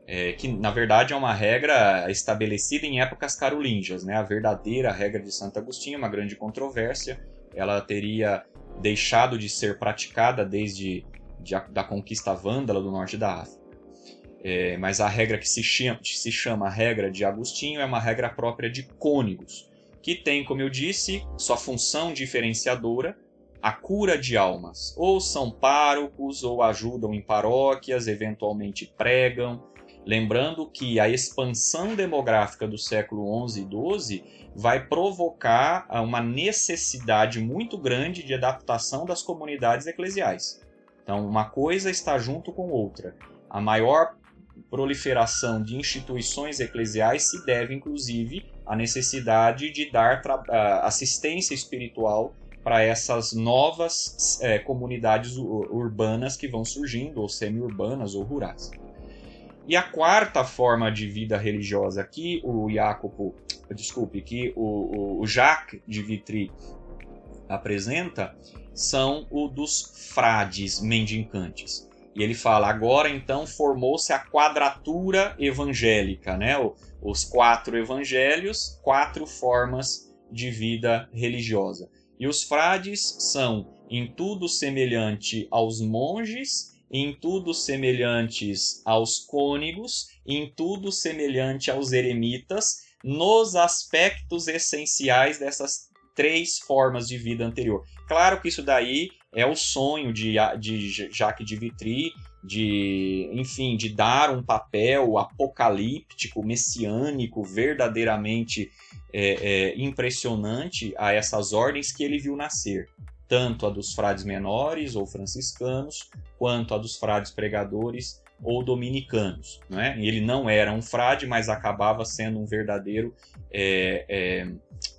é, que na verdade é uma regra estabelecida em épocas carolíngias. Né? A verdadeira regra de Santo Agostinho, uma grande controvérsia, ela teria deixado de ser praticada desde de, da conquista vândala do norte da África. É, mas a regra que se chama, se chama regra de Agostinho é uma regra própria de cônegos que tem, como eu disse, sua função diferenciadora, a cura de almas. Ou são párocos, ou ajudam em paróquias, eventualmente pregam. Lembrando que a expansão demográfica do século XI e XII vai provocar uma necessidade muito grande de adaptação das comunidades eclesiais. Então, uma coisa está junto com outra. A maior proliferação de instituições eclesiais se deve, inclusive, a necessidade de dar assistência espiritual para essas novas é, comunidades urbanas que vão surgindo, ou semi-urbanas ou rurais. E a quarta forma de vida religiosa que o Jacopo, desculpe, que o, o Jacques de Vitry apresenta são o dos frades mendicantes. E ele fala: agora então formou-se a quadratura evangélica, né? Os quatro evangelhos, quatro formas de vida religiosa. E os frades são em tudo semelhante aos monges, em tudo semelhantes aos cônegos, em tudo semelhante aos eremitas, nos aspectos essenciais dessas três formas de vida anterior. Claro que isso daí é o sonho de, de Jacques de Vitry, de, enfim, de dar um papel apocalíptico, messiânico, verdadeiramente é, é, impressionante a essas ordens que ele viu nascer, tanto a dos frades menores ou franciscanos, quanto a dos frades pregadores ou dominicanos. Né? Ele não era um frade, mas acabava sendo um verdadeiro é, é,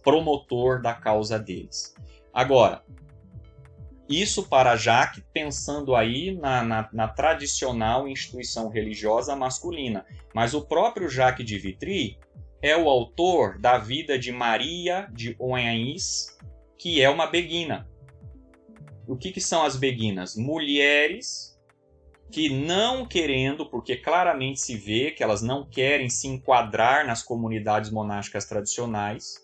promotor da causa deles. Agora, isso para Jacques, pensando aí na, na, na, tradicional instituição religiosa masculina. Mas o próprio Jacques de Vitry é o autor da vida de Maria de Oanis, que é uma beguina. O que, que são as beguinas? Mulheres que não querendo, porque claramente se vê que elas não querem se enquadrar nas comunidades monásticas tradicionais,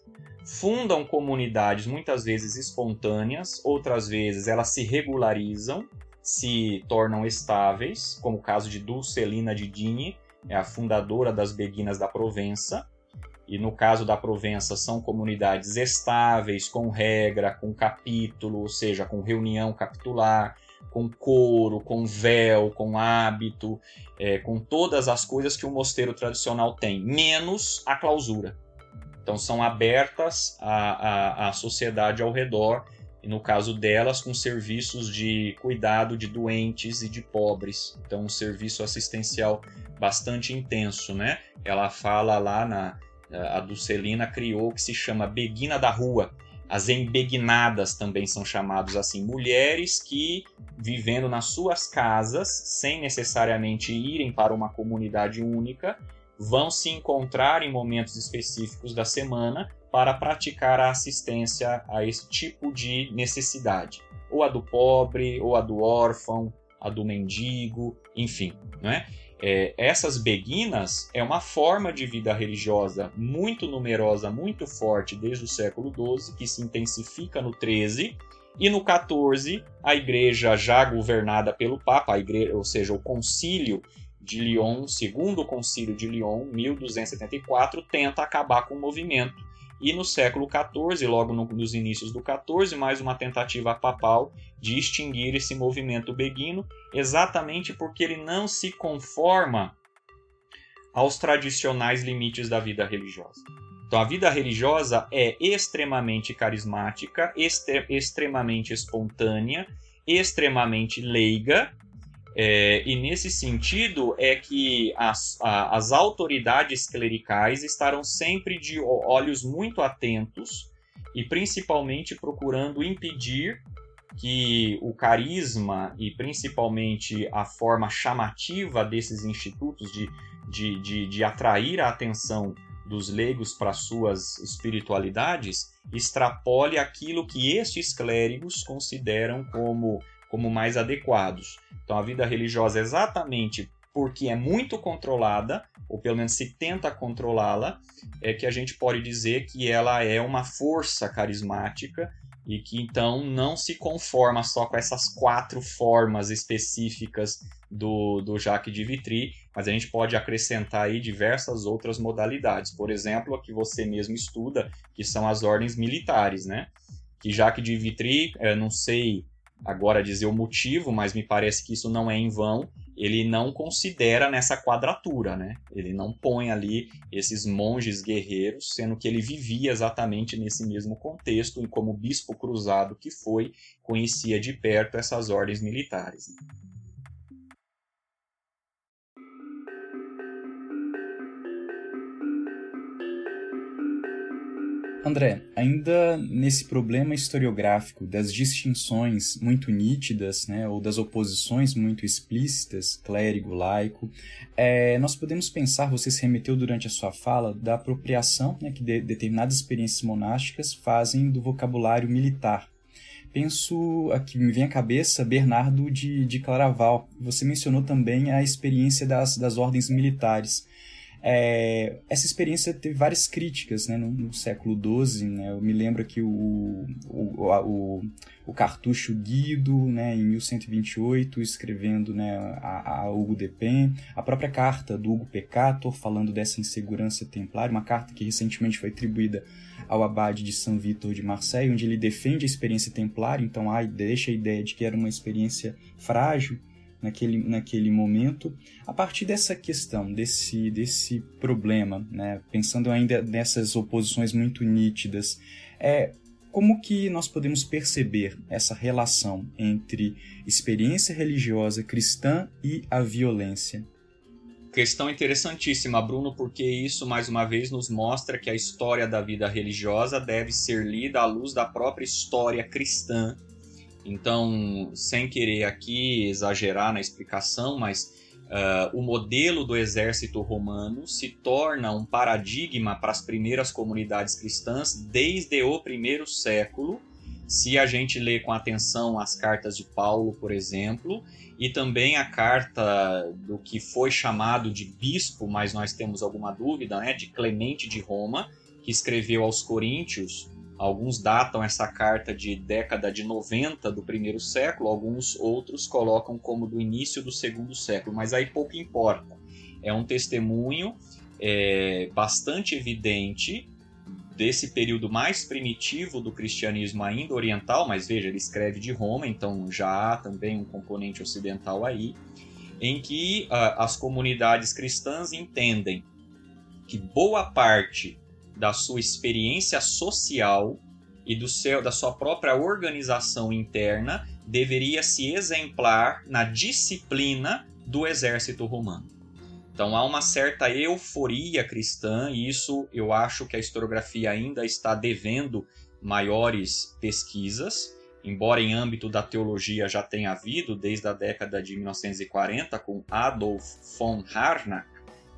fundam comunidades muitas vezes espontâneas, outras vezes elas se regularizam, se tornam estáveis, como o caso de Dulcelina de Digne, é a fundadora das Beguinas da Provença, e no caso da Provença são comunidades estáveis, com regra, com capítulo, ou seja, com reunião capitular, com couro, com véu, com hábito, é, com todas as coisas que o mosteiro tradicional tem, menos a clausura. Então são abertas à, à, à sociedade ao redor, e no caso delas, com serviços de cuidado de doentes e de pobres. Então um serviço assistencial bastante intenso, né? Ela fala lá na a Dulcelina criou o que se chama Beguina da Rua, as embegnadas também são chamados assim, mulheres que vivendo nas suas casas, sem necessariamente irem para uma comunidade única, vão se encontrar em momentos específicos da semana para praticar a assistência a esse tipo de necessidade, ou a do pobre, ou a do órfão, a do mendigo, enfim, não é? É, essas beguinas é uma forma de vida religiosa muito numerosa, muito forte desde o século XII, que se intensifica no XIII, e no XIV, a igreja já governada pelo Papa, igreja, ou seja, o concílio de Lyon, segundo concílio de Lyon, 1274, tenta acabar com o movimento e no século XIV, logo no, nos inícios do XIV, mais uma tentativa papal de extinguir esse movimento beguino, exatamente porque ele não se conforma aos tradicionais limites da vida religiosa. Então, a vida religiosa é extremamente carismática, extremamente espontânea, extremamente leiga é, e nesse sentido é que as, a, as autoridades clericais estarão sempre de olhos muito atentos e principalmente procurando impedir que o carisma e principalmente a forma chamativa desses institutos de, de, de, de atrair a atenção dos leigos para suas espiritualidades extrapole aquilo que estes clérigos consideram como, como mais adequados. Então a vida religiosa, exatamente porque é muito controlada, ou pelo menos se tenta controlá-la, é que a gente pode dizer que ela é uma força carismática e que então não se conforma só com essas quatro formas específicas do, do Jacques de Vitry, mas a gente pode acrescentar aí diversas outras modalidades. Por exemplo, a que você mesmo estuda, que são as ordens militares, né? Que Jacques de Vitry, não sei agora dizer o motivo, mas me parece que isso não é em vão. Ele não considera nessa quadratura, né? Ele não põe ali esses monges guerreiros, sendo que ele vivia exatamente nesse mesmo contexto e como bispo cruzado que foi, conhecia de perto essas ordens militares. André, ainda nesse problema historiográfico das distinções muito nítidas, né, ou das oposições muito explícitas, clérigo, laico, é, nós podemos pensar, você se remeteu durante a sua fala, da apropriação né, que de, determinadas experiências monásticas fazem do vocabulário militar. Penso, aqui me vem à cabeça, Bernardo de, de Claraval. Você mencionou também a experiência das, das ordens militares. É, essa experiência teve várias críticas né, no, no século XII. Né, eu me lembro que o, o, o, o Cartucho Guido, né, em 1128, escrevendo né, a, a Hugo de Pen, a própria carta do Hugo Pecator, falando dessa insegurança templária, uma carta que recentemente foi atribuída ao abade de São Vitor de Marseille, onde ele defende a experiência templária, então ah, deixa a ideia de que era uma experiência frágil, naquele, naquele momento. A partir dessa questão, desse, desse problema, né, pensando ainda nessas oposições muito nítidas, é, Como que nós podemos perceber essa relação entre experiência religiosa cristã e a violência? Questão interessantíssima, Bruno, porque isso mais uma vez nos mostra que a história da vida religiosa deve ser lida à luz da própria história cristã. Então, sem querer aqui exagerar na explicação, mas uh, o modelo do exército romano se torna um paradigma para as primeiras comunidades cristãs desde o primeiro século. Se a gente lê com atenção as cartas de Paulo, por exemplo, e também a carta do que foi chamado de bispo, mas nós temos alguma dúvida, né, de Clemente de Roma, que escreveu aos Coríntios Alguns datam essa carta de década de 90 do primeiro século, alguns outros colocam como do início do segundo século, mas aí pouco importa. É um testemunho é, bastante evidente desse período mais primitivo do cristianismo ainda oriental, mas veja, ele escreve de Roma, então já há também um componente ocidental aí, em que uh, as comunidades cristãs entendem que boa parte da sua experiência social e do seu, da sua própria organização interna deveria se exemplar na disciplina do exército romano. Então há uma certa euforia cristã, e isso eu acho que a historiografia ainda está devendo maiores pesquisas, embora em âmbito da teologia já tenha havido desde a década de 1940 com Adolf von Harnack,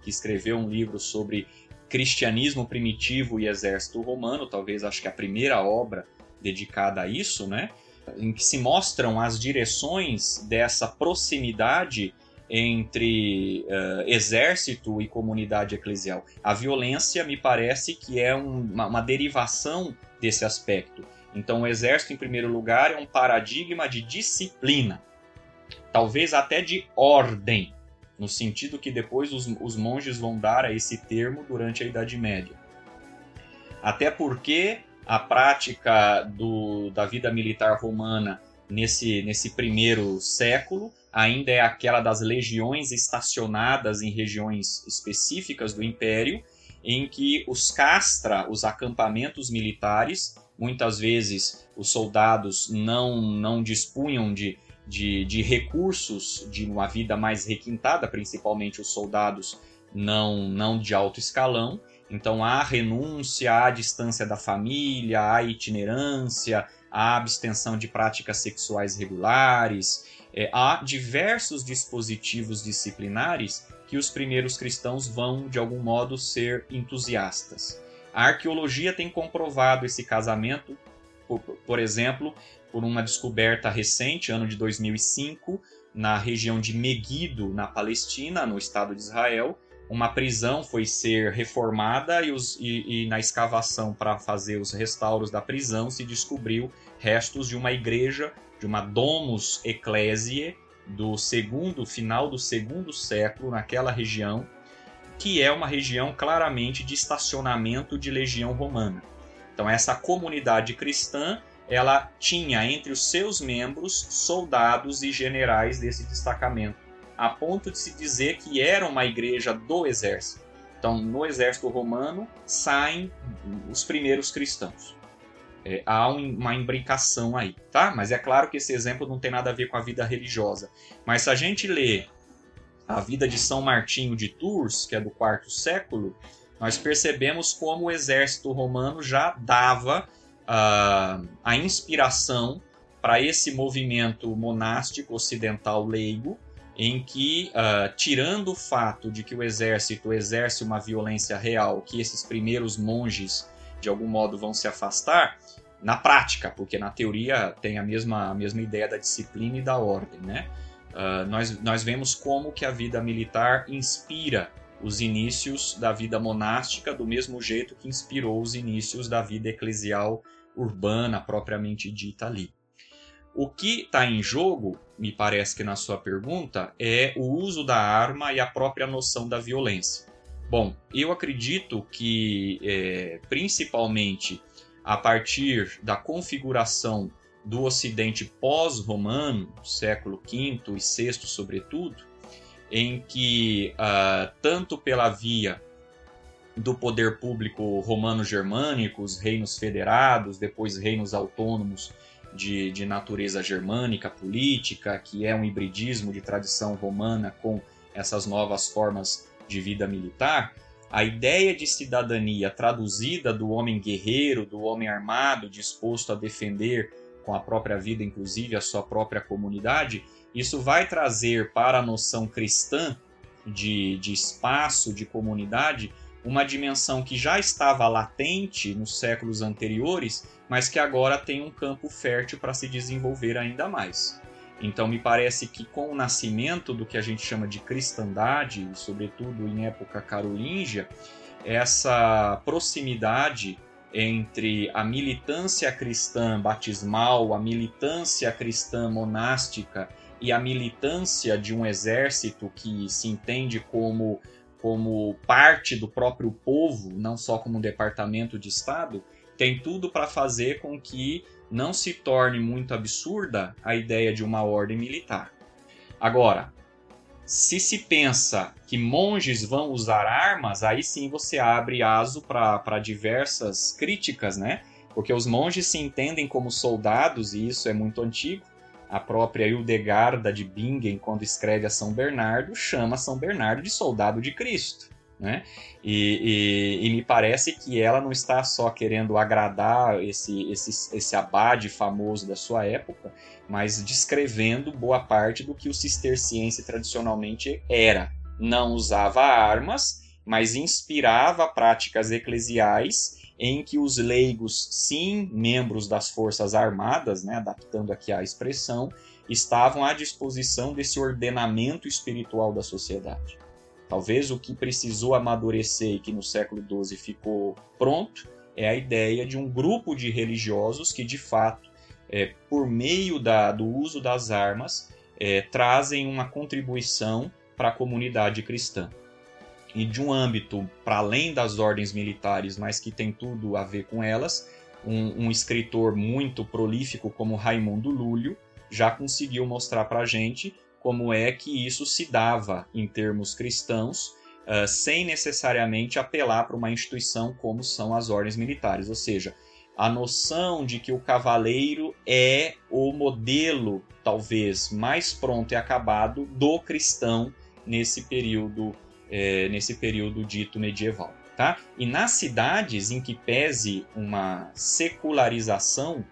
que escreveu um livro sobre cristianismo primitivo e exército romano, talvez acho que a primeira obra dedicada a isso, né? Em que se mostram as direções dessa proximidade entre uh, exército e comunidade eclesial. A violência me parece que é um, uma, uma derivação desse aspecto. Então, o exército, em primeiro lugar, é um paradigma de disciplina, talvez até de ordem no sentido que depois os, os monges vão dar a esse termo durante a Idade Média. Até porque a prática do, da vida militar romana nesse, nesse primeiro século ainda é aquela das legiões estacionadas em regiões específicas do império, em que os castra, os acampamentos militares, muitas vezes os soldados não, não dispunham de de, de recursos de uma vida mais requintada, principalmente os soldados não, não de alto escalão. Então há renúncia à distância da família, à itinerância, à abstenção de práticas sexuais regulares. É, há diversos dispositivos disciplinares que os primeiros cristãos vão, de algum modo, ser entusiastas. A arqueologia tem comprovado esse casamento, por, por exemplo, por uma descoberta recente, ano de 2005, na região de Megiddo, na Palestina, no Estado de Israel. Uma prisão foi ser reformada e, os, e, e na escavação para fazer os restauros da prisão se descobriu restos de uma igreja, de uma domus ecclesiae do segundo final do segundo século naquela região, que é uma região claramente de estacionamento de legião romana. Então essa comunidade cristã ela tinha entre os seus membros soldados e generais desse destacamento, a ponto de se dizer que era uma igreja do exército. Então, no exército romano saem os primeiros cristãos. É, há um, uma imbricação aí, tá? Mas é claro que esse exemplo não tem nada a ver com a vida religiosa. Mas se a gente lê a vida de São Martinho de Tours, que é do quarto século, nós percebemos como o exército romano já dava a, a inspiração para esse movimento monástico ocidental leigo, em que, uh, tirando o fato de que o exército exerce uma violência real, que esses primeiros monges de algum modo vão se afastar, na prática, porque na teoria tem a mesma, a mesma ideia da disciplina e da ordem, né? Uh, nós, nós vemos como que a vida militar inspira os inícios da vida monástica do mesmo jeito que inspirou os inícios da vida eclesial urbana propriamente dita ali. O que está em jogo, me parece que na sua pergunta, é o uso da arma e a própria noção da violência. Bom, eu acredito que, é, principalmente a partir da configuração do Ocidente pós-romano, século V e VI, sobretudo, em que, uh, tanto pela via do poder público romano-germânico, os reinos federados, depois reinos autônomos de, de natureza germânica, política, que é um hibridismo de tradição romana com essas novas formas de vida militar, a ideia de cidadania traduzida do homem guerreiro, do homem armado, disposto a defender com a própria vida, inclusive a sua própria comunidade, isso vai trazer para a noção cristã de, de espaço, de comunidade, uma dimensão que já estava latente nos séculos anteriores, mas que agora tem um campo fértil para se desenvolver ainda mais. Então, me parece que com o nascimento do que a gente chama de cristandade, sobretudo em época carolíngia, essa proximidade entre a militância cristã batismal, a militância cristã monástica e a militância de um exército que se entende como, como parte do próprio povo, não só como um departamento de Estado, tem tudo para fazer com que não se torne muito absurda a ideia de uma ordem militar. Agora, se se pensa que monges vão usar armas, aí sim você abre aso para diversas críticas, né? Porque os monges se entendem como soldados, e isso é muito antigo. A própria Hildegarda de Bingen, quando escreve a São Bernardo, chama São Bernardo de soldado de Cristo. Né? E, e, e, me parece que ela não está só querendo agradar esse, esse, esse abade famoso da sua época, mas descrevendo boa parte do que o cisterciense tradicionalmente era. Não usava armas, mas inspirava práticas eclesiais em que os leigos, sim, membros das forças armadas, né, adaptando aqui a expressão, estavam à disposição desse ordenamento espiritual da sociedade. Talvez o que precisou amadurecer e que no século XII ficou pronto é a ideia de um grupo de religiosos que, de fato, é, por meio da, do uso das armas, é, trazem uma contribuição para a comunidade cristã. E de um âmbito para além das ordens militares, mas que tem tudo a ver com elas, um, um escritor muito prolífico como Raimundo Lúlio já conseguiu mostrar para a gente como é que isso se dava em termos cristãos, uh, sem necessariamente apelar para uma instituição como são as ordens militares, ou seja, a noção de que o cavaleiro é o modelo, talvez mais pronto e acabado, do cristão nesse período, é, nesse período dito medieval. Tá? E nas cidades em que pese uma secularização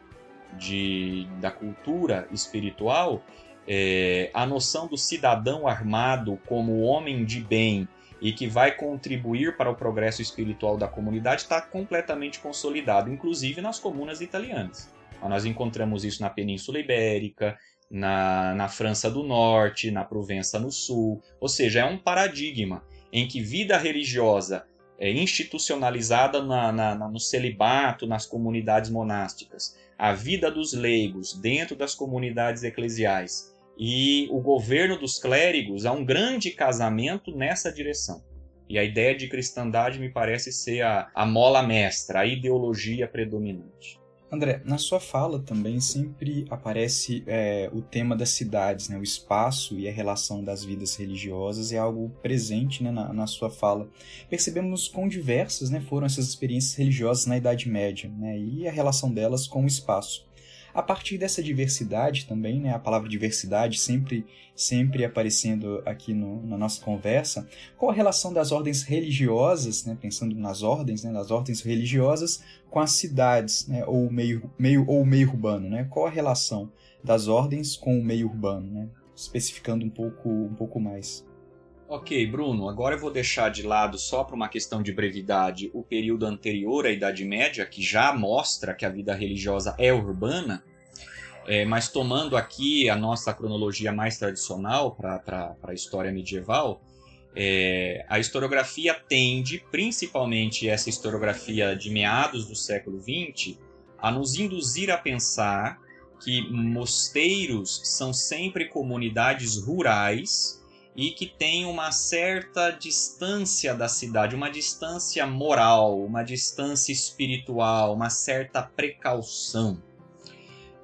de, da cultura espiritual, é, a noção do cidadão armado como homem de bem e que vai contribuir para o progresso espiritual da comunidade está completamente consolidado, inclusive nas comunas italianas. Nós encontramos isso na Península Ibérica, na, na França do Norte, na Provença no Sul, ou seja, é um paradigma em que vida religiosa é institucionalizada na, na, no celibato, nas comunidades monásticas, a vida dos leigos dentro das comunidades eclesiais e o governo dos clérigos há um grande casamento nessa direção. E a ideia de cristandade me parece ser a, a mola mestra, a ideologia predominante. André, na sua fala também sempre aparece é, o tema das cidades, né? o espaço e a relação das vidas religiosas é algo presente né, na, na, sua fala. Percebemos quão diversas né, foram essas experiências religiosas na Idade Média né, e a relação delas com o espaço. A partir dessa diversidade também, né, a palavra diversidade sempre, sempre aparecendo aqui no, na nossa conversa, qual a relação das ordens religiosas, né, pensando nas ordens, né, das ordens religiosas, com as cidades, né, ou meio, meio ou meio urbano, né? Qual a relação das ordens com o meio urbano, né? Especificando um pouco, um pouco mais. Ok, Bruno, agora eu vou deixar de lado, só para uma questão de brevidade, o período anterior à Idade Média, que já mostra que a vida religiosa é urbana, é, mas tomando aqui a nossa cronologia mais tradicional para a história medieval, é, a historiografia tende, principalmente essa historiografia de meados do século XX, a nos induzir a pensar que mosteiros são sempre comunidades rurais e que tem uma certa distância da cidade, uma distância moral, uma distância espiritual, uma certa precaução.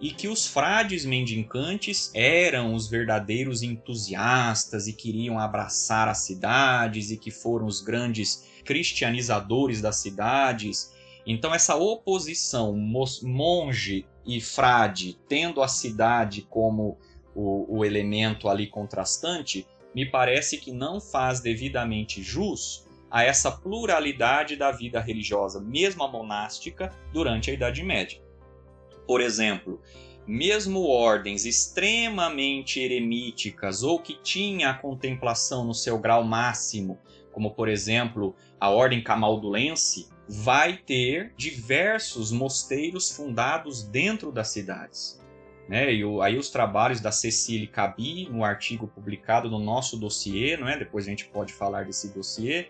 e que os frades mendicantes eram os verdadeiros entusiastas e queriam abraçar as cidades e que foram os grandes cristianizadores das cidades. Então, essa oposição monge e frade, tendo a cidade como o, o elemento ali contrastante, me parece que não faz devidamente jus a essa pluralidade da vida religiosa, mesmo a monástica, durante a Idade Média. Por exemplo, mesmo ordens extremamente eremíticas ou que tinha a contemplação no seu grau máximo, como por exemplo a ordem camaldulense, vai ter diversos mosteiros fundados dentro das cidades. Né? E o, aí os trabalhos da Cecília Cabi, no artigo publicado no nosso dossiê, é? depois a gente pode falar desse dossiê,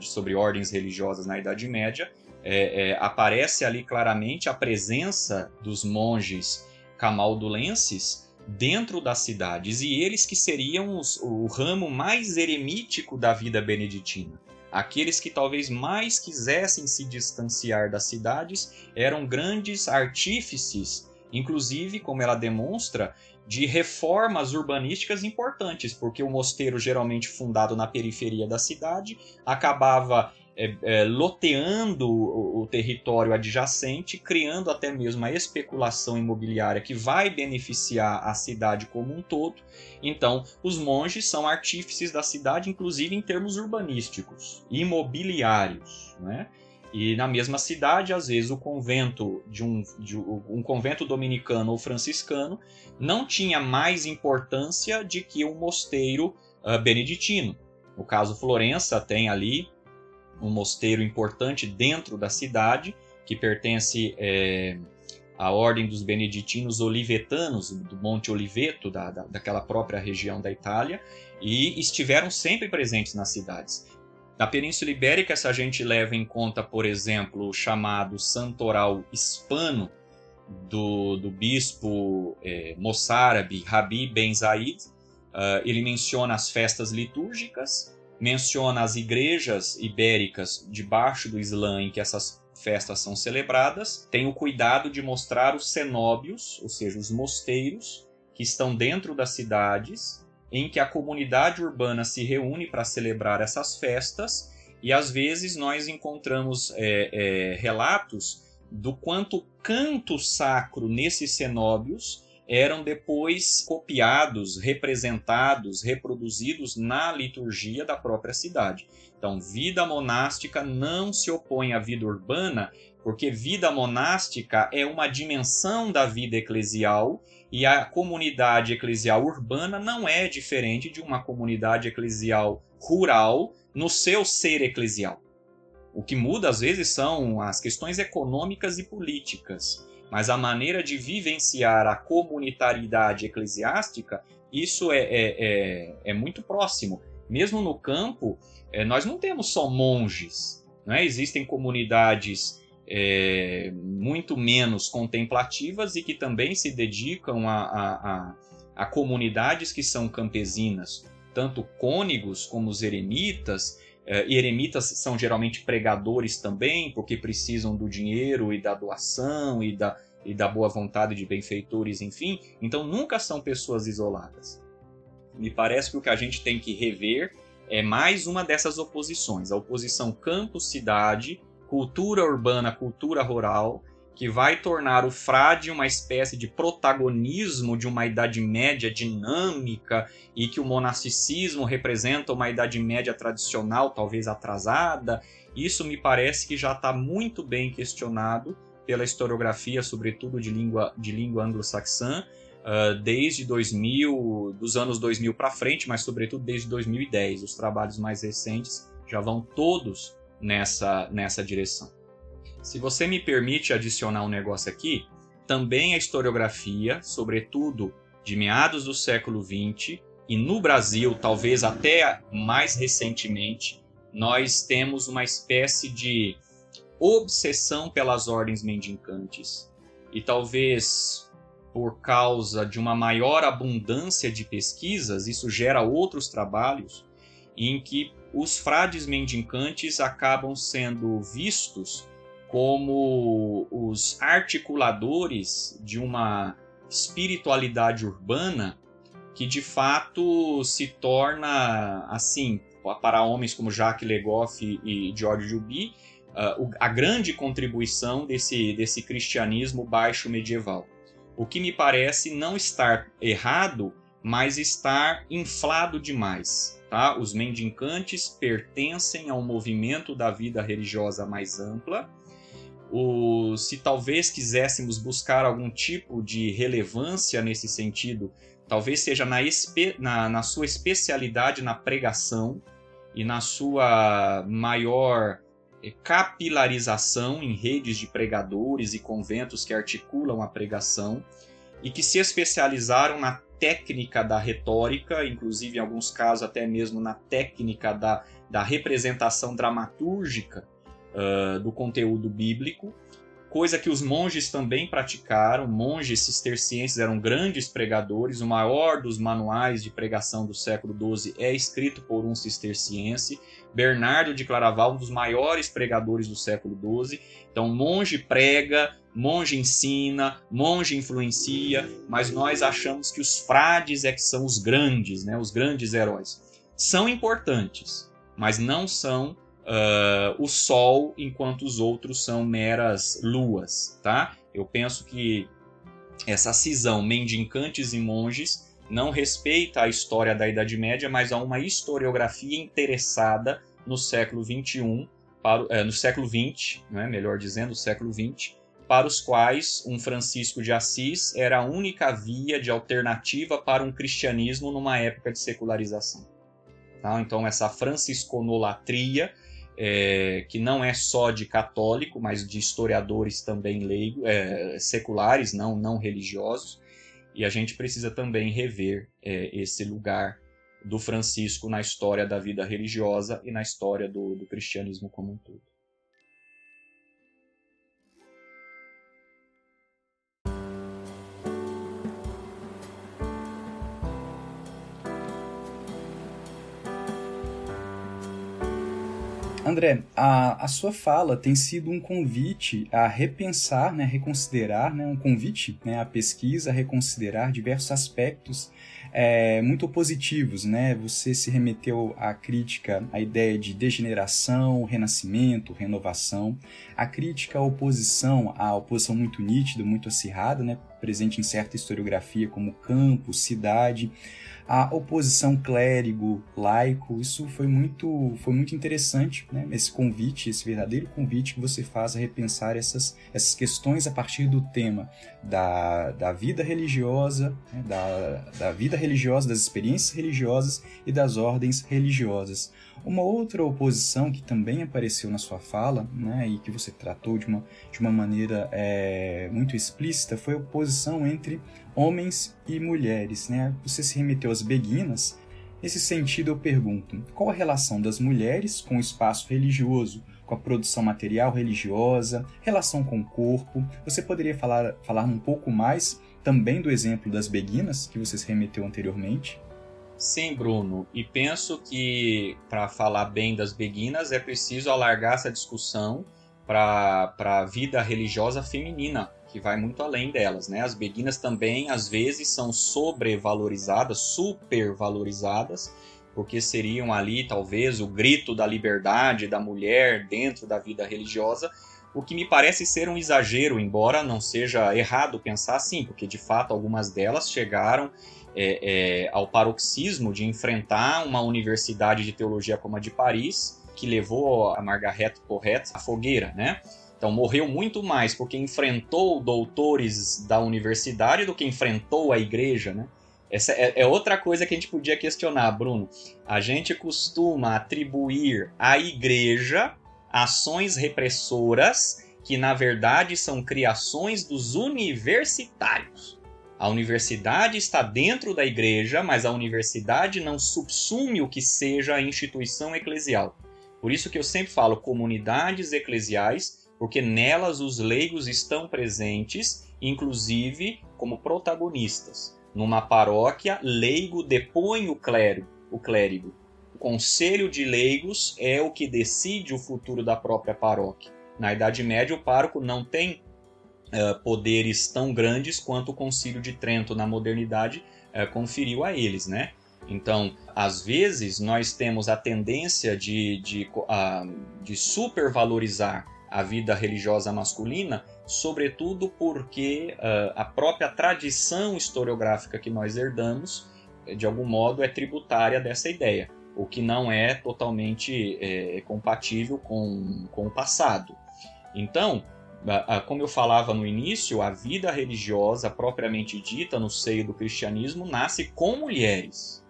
sobre ordens religiosas na Idade Média, é, é, aparece ali claramente a presença dos monges camaldulenses dentro das cidades e eles que seriam os, o ramo mais eremítico da vida beneditina. Aqueles que talvez mais quisessem se distanciar das cidades eram grandes artífices, inclusive, como ela demonstra, de reformas urbanísticas importantes, porque o mosteiro, geralmente fundado na periferia da cidade, acabava é, é, loteando o, o, território adjacente, criando até mesmo a especulação imobiliária que vai beneficiar a cidade como um todo. Então, os monges são artífices da cidade, inclusive em termos urbanísticos, imobiliários. Né? E na mesma cidade, às vezes, o convento de um, de um convento dominicano ou franciscano não tinha mais importância de que um mosteiro uh, beneditino. No caso, Florença tem ali um mosteiro importante dentro da cidade, que pertence é, à ordem dos beneditinos olivetanos, do Monte Oliveto, da, da, daquela própria região da Itália, e estiveram sempre presentes nas cidades. Na Península Ibérica, se a gente leva em conta, por exemplo, o chamado santoral hispano do, do bispo é, moçárabe Rabi Ben Zaid, uh, ele menciona as festas litúrgicas, menciona as igrejas ibéricas debaixo do Islã em que essas festas são celebradas, tem o cuidado de mostrar os cenóbios, ou seja, os mosteiros que estão dentro das cidades, em que a comunidade urbana se reúne para celebrar essas festas, e às vezes nós encontramos é, é, relatos do quanto canto sacro nesses cenóbios eram depois copiados, representados, reproduzidos na liturgia da própria cidade. Então, vida monástica não se opõe à vida urbana, porque vida monástica é uma dimensão da vida eclesial e a comunidade eclesial urbana não é diferente de uma comunidade eclesial rural no seu ser eclesial. O que muda às vezes são as questões econômicas e políticas mas a maneira de vivenciar a comunitariedade eclesiástica, isso é, é, é, é muito próximo. Mesmo no campo, é, nós não temos só monges, né? existem comunidades é, muito menos contemplativas e que também se dedicam a, a, a, a comunidades que são campesinas, tanto cônegos como os eremitas, Uh, eremitas são geralmente pregadores também, porque precisam do dinheiro e da doação e da, e da boa vontade de benfeitores, enfim. Então nunca são pessoas isoladas. Me parece que o que a gente tem que rever é mais uma dessas oposições: a oposição campo-cidade, cultura urbana, cultura rural, que vai tornar o frade uma espécie de protagonismo de uma Idade Média dinâmica e que o monasticismo representa uma Idade Média tradicional, talvez atrasada. Isso me parece que já está muito bem questionado pela historiografia, sobretudo de língua, de língua anglo-saxã, uh, desde 2000, dos anos 2000 para frente, mas sobretudo desde 2010. Os trabalhos mais recentes já vão todos nessa, nessa direção. Se você me permite adicionar um negócio aqui, também a historiografia, sobretudo de meados do século XX, e no Brasil, talvez até mais recentemente, nós temos uma espécie de obsessão pelas ordens mendicantes. E talvez por causa de uma maior abundância de pesquisas, isso gera outros trabalhos em que os frades mendicantes acabam sendo vistos como os articuladores de uma espiritualidade urbana que de fato se torna assim para homens como Jacques Legoff e George Duby uh, a grande contribuição desse, desse cristianismo baixo medieval. O que me parece não estar errado, mas estar inflado demais. Tá? Os mendicantes pertencem a um movimento da vida religiosa mais ampla. O, se talvez quiséssemos buscar algum tipo de relevância nesse sentido, talvez seja na, na, na sua especialidade na pregação e na sua maior eh, capilarização em redes de pregadores e conventos que articulam a pregação e que se especializaram na técnica da retórica, inclusive em alguns casos até mesmo na técnica da, da representação dramatúrgica uh, do conteúdo bíblico, coisa que os monges também praticaram. Monges cistercienses eram grandes pregadores. O maior dos manuais de pregação do século XII é escrito por um cisterciense. Bernardo de Claraval, um dos maiores pregadores do século XII. Então, monge prega, monge ensina, monge influencia, mas nós achamos que os frades é que são os grandes, né, os grandes heróis. São importantes, mas não são uh, o Sol, enquanto os outros são meras luas, tá? Eu penso que essa cisão mendicantes e monges não respeita a história da Idade Média, mas a uma historiografia interessada no século XXI, para, é, no século XX, né, melhor dizendo, século XX, para os quais um Francisco de Assis era a única via de alternativa para um cristianismo numa época de secularização. Tá? Então, essa francisconolatria é, que não é só de católico, mas de historiadores também leigos, é, seculares, não, não religiosos. E a gente precisa também rever é, esse lugar do Francisco na história da vida religiosa e na história do, do cristianismo como um todo. André, a, a sua fala tem sido um convite a repensar, né, reconsiderar, né, um convite né, à pesquisa, a reconsiderar diversos aspectos é, muito positivos. Né? Você se remeteu à crítica à ideia de degeneração, renascimento, renovação, a crítica à oposição, à oposição muito nítida, muito acirrada, né, presente em certa historiografia como campo, cidade, a oposição clérigo-laico, isso foi muito, foi muito interessante, né? esse convite, esse verdadeiro convite que você faz a repensar essas, essas questões a partir do tema da, da vida religiosa, né? da, da vida religiosa, das experiências religiosas e das ordens religiosas. Uma outra oposição que também apareceu na sua fala, né, e que você tratou de uma, de uma maneira é, muito explícita, foi a oposição entre homens e mulheres. Né? Você se remeteu às beguinas. Nesse sentido, eu pergunto: qual a relação das mulheres com o espaço religioso, com a produção material religiosa, relação com o corpo? Você poderia falar, falar um pouco mais também do exemplo das beguinas que você se remeteu anteriormente? Sim, Bruno, e penso que para falar bem das beguinas é preciso alargar essa discussão para a vida religiosa feminina, que vai muito além delas, né? As beguinas também às vezes são sobrevalorizadas, supervalorizadas, porque seriam ali talvez o grito da liberdade da mulher dentro da vida religiosa, o que me parece ser um exagero, embora não seja errado pensar assim, porque de fato algumas delas chegaram é, é, ao paroxismo de enfrentar uma universidade de teologia como a de Paris, que levou a Margaret Porret à fogueira, né? Então morreu muito mais porque enfrentou doutores da universidade do que enfrentou a igreja, né? Essa é, é, outra coisa que a gente podia questionar, Bruno. A gente costuma atribuir à igreja ações repressoras que, na verdade, são criações dos universitários. A universidade está dentro da igreja, mas a universidade não subsume o que seja a instituição eclesial. Por isso que eu sempre falo comunidades eclesiais porque nelas os leigos estão presentes, inclusive como protagonistas. Numa paróquia, leigo depõe o clérigo, o clérigo. O conselho de leigos é o que decide o futuro da própria paróquia. Na Idade Média, o pároco não tem uh, poderes tão grandes quanto o Concílio de Trento na modernidade uh, conferiu a eles, né? Então, às vezes, nós temos a tendência de, de, de supervalorizar a vida religiosa masculina, sobretudo porque uh, a própria tradição historiográfica que nós herdamos, de algum modo, é tributária dessa ideia, o que não é totalmente é, compatível com, com o passado. Então, como eu falava no início, a vida religiosa propriamente dita no seio do cristianismo nasce com mulheres.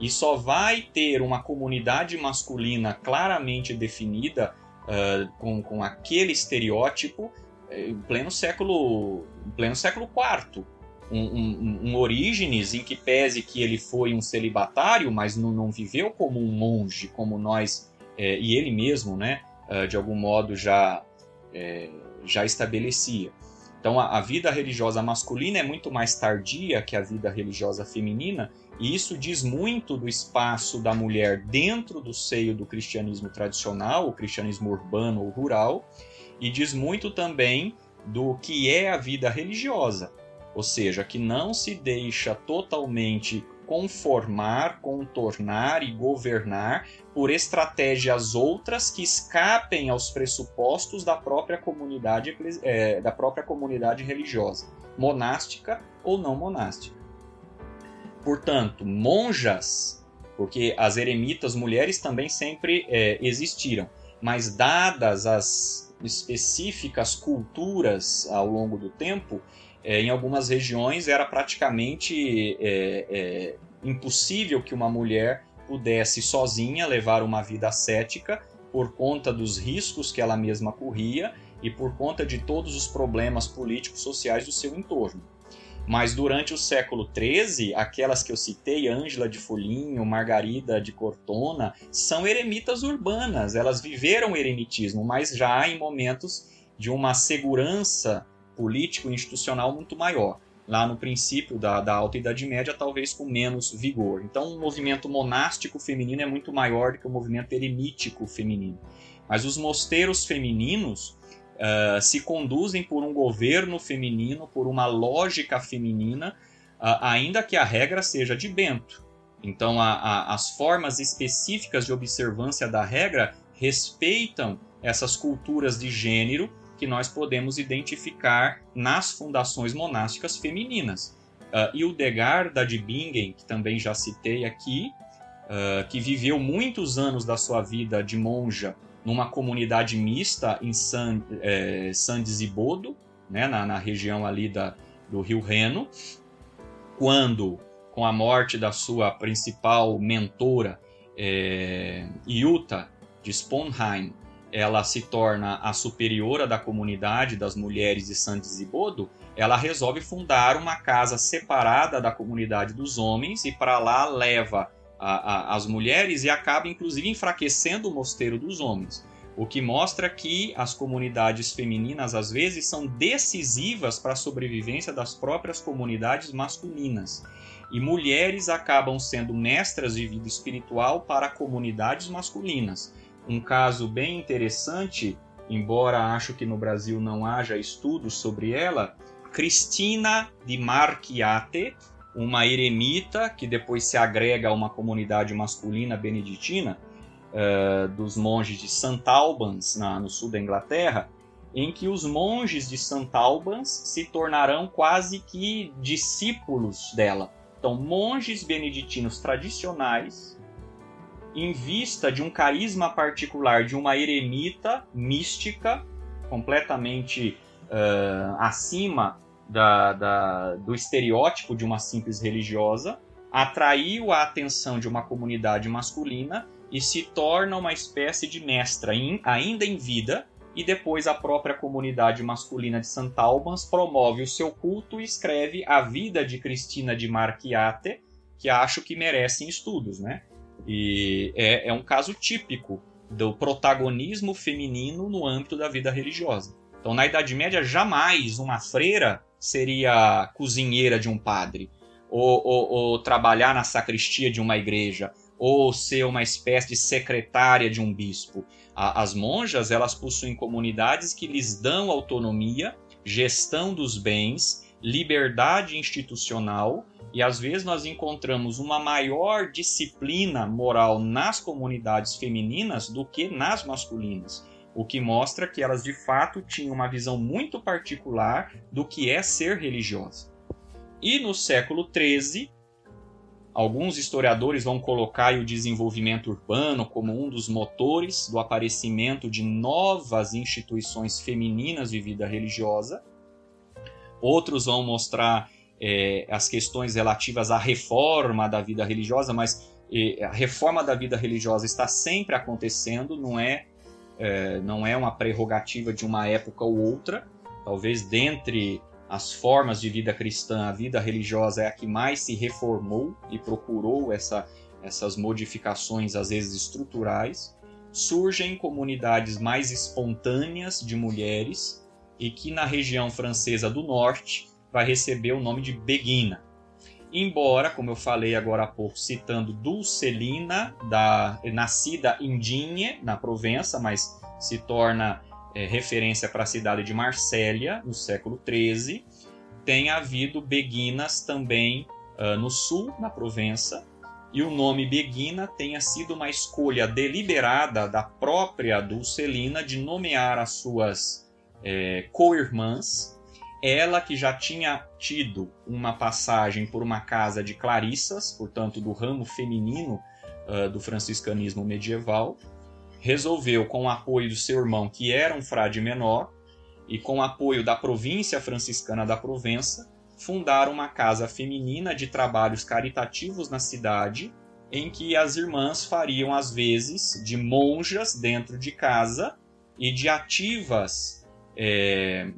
E só vai ter uma comunidade masculina claramente definida uh, com, com aquele estereótipo eh, em pleno século, em pleno século IV. Um, um, um, Orígenes em que pese que ele foi um celibatário, mas não, não viveu como um monge, como nós, é, e ele mesmo, né, uh, de algum modo já, é, já estabelecia. Então a, a, vida religiosa masculina é muito mais tardia que a vida religiosa feminina, e isso diz muito do espaço da mulher dentro do seio do cristianismo tradicional, o cristianismo urbano ou rural, e diz muito também do que é a vida religiosa, ou seja, que não se deixa totalmente conformar, contornar e governar por estratégias outras que escapem aos pressupostos da própria comunidade, é, da própria comunidade religiosa, monástica ou não monástica. Portanto, monjas, porque as eremitas mulheres também sempre é, existiram, mas dadas as específicas culturas ao longo do tempo, é, em algumas regiões era praticamente é, é, impossível que uma mulher pudesse sozinha levar uma vida ascética por conta dos riscos que ela mesma corria e por conta de todos os problemas políticos sociais do seu entorno. Mas durante o século XIII, aquelas que eu citei, Ângela de Foligno, Margarida de Cortona, são eremitas urbanas. Elas viveram o eremitismo, mas já em momentos de uma segurança político-institucional muito maior. Lá no princípio da, da Alta Idade Média, talvez com menos vigor. Então, o movimento monástico feminino é muito maior do que o movimento eremítico feminino. Mas os mosteiros femininos uh, se conduzem por um governo feminino, por uma lógica feminina, uh, ainda que a regra seja de Bento. Então, a, a, as formas específicas de observância da regra respeitam essas culturas de gênero que nós podemos identificar nas fundações monásticas femininas. Uh, Hildegard de Bingen, que também já citei aqui, uh, que viveu muitos anos da sua vida de monja numa comunidade mista em San, é, San Disibodo, né, na, na, região ali da, do Rio Reno, quando, com a morte da sua principal mentora, é, Jutta de Sponheim, ela se torna a superiora da comunidade das mulheres de San Disibodo, ela resolve fundar uma casa separada da comunidade dos homens e para lá leva a, a, as mulheres e acaba inclusive enfraquecendo o mosteiro dos homens. O que mostra que as comunidades femininas às vezes são decisivas para a sobrevivência das próprias comunidades masculinas. E mulheres acabam sendo mestras de vida espiritual para comunidades masculinas um caso bem interessante, embora acho que no Brasil não haja estudos sobre ela, Cristina de Marchiate, uma eremita que depois se agrega a uma comunidade masculina beneditina uh, dos monges de St. Albans, na, no sul da Inglaterra, em que os monges de St. Albans se tornarão quase que discípulos dela. Então, monges beneditinos tradicionais em vista de um carisma particular de uma eremita mística, completamente uh, acima da, da, do estereótipo de uma simples religiosa, atraiu a atenção de uma comunidade masculina e se torna uma espécie de mestra, in, ainda em vida, e depois a própria comunidade masculina de St. Albans promove o seu culto e escreve a vida de Cristina de Marchiate, que acho que merecem estudos, né? E é, é um caso típico do protagonismo feminino no âmbito da vida religiosa. Então, na Idade Média, jamais uma freira seria cozinheira de um padre, ou, ou, ou, trabalhar na sacristia de uma igreja, ou ser uma espécie de secretária de um bispo. As monjas, elas possuem comunidades que lhes dão autonomia gestão dos bens, liberdade institucional, e às vezes nós encontramos uma maior disciplina moral nas comunidades femininas do que nas masculinas, o que mostra que elas de fato tinham uma visão muito particular do que é ser religiosa. E no século XIII, alguns historiadores vão colocar o desenvolvimento urbano como um dos motores do aparecimento de novas instituições femininas de vida religiosa. Outros vão mostrar é, as questões relativas à reforma da vida religiosa, mas é, a reforma da vida religiosa está sempre acontecendo, não é, é, não é uma prerrogativa de uma época ou outra. Talvez dentre as formas de vida cristã, a vida religiosa é a que mais se reformou e procurou essa, essas modificações, às vezes estruturais. Surgem comunidades mais espontâneas de mulheres e que na região francesa do norte vai receber o nome de Beguina. Embora, como eu falei agora há pouco, citando Dulcelina, da, nascida Digne, na Provença, mas se torna é, referência para a cidade de Marsella, no século XIII, tem havido Beguinas também uh, no sul, na Provença, e o nome Beguina tenha sido uma escolha deliberada da própria Dulcelina de nomear as suas é, co-irmãs ela que já tinha tido uma passagem por uma casa de clarissas, portanto do ramo feminino uh, do franciscanismo medieval, resolveu, com o apoio do seu irmão, que era um frade menor, e com o apoio da província franciscana da Provença, fundar uma casa feminina de trabalhos caritativos na cidade, em que as irmãs fariam às vezes de monjas dentro de casa e de ativas é,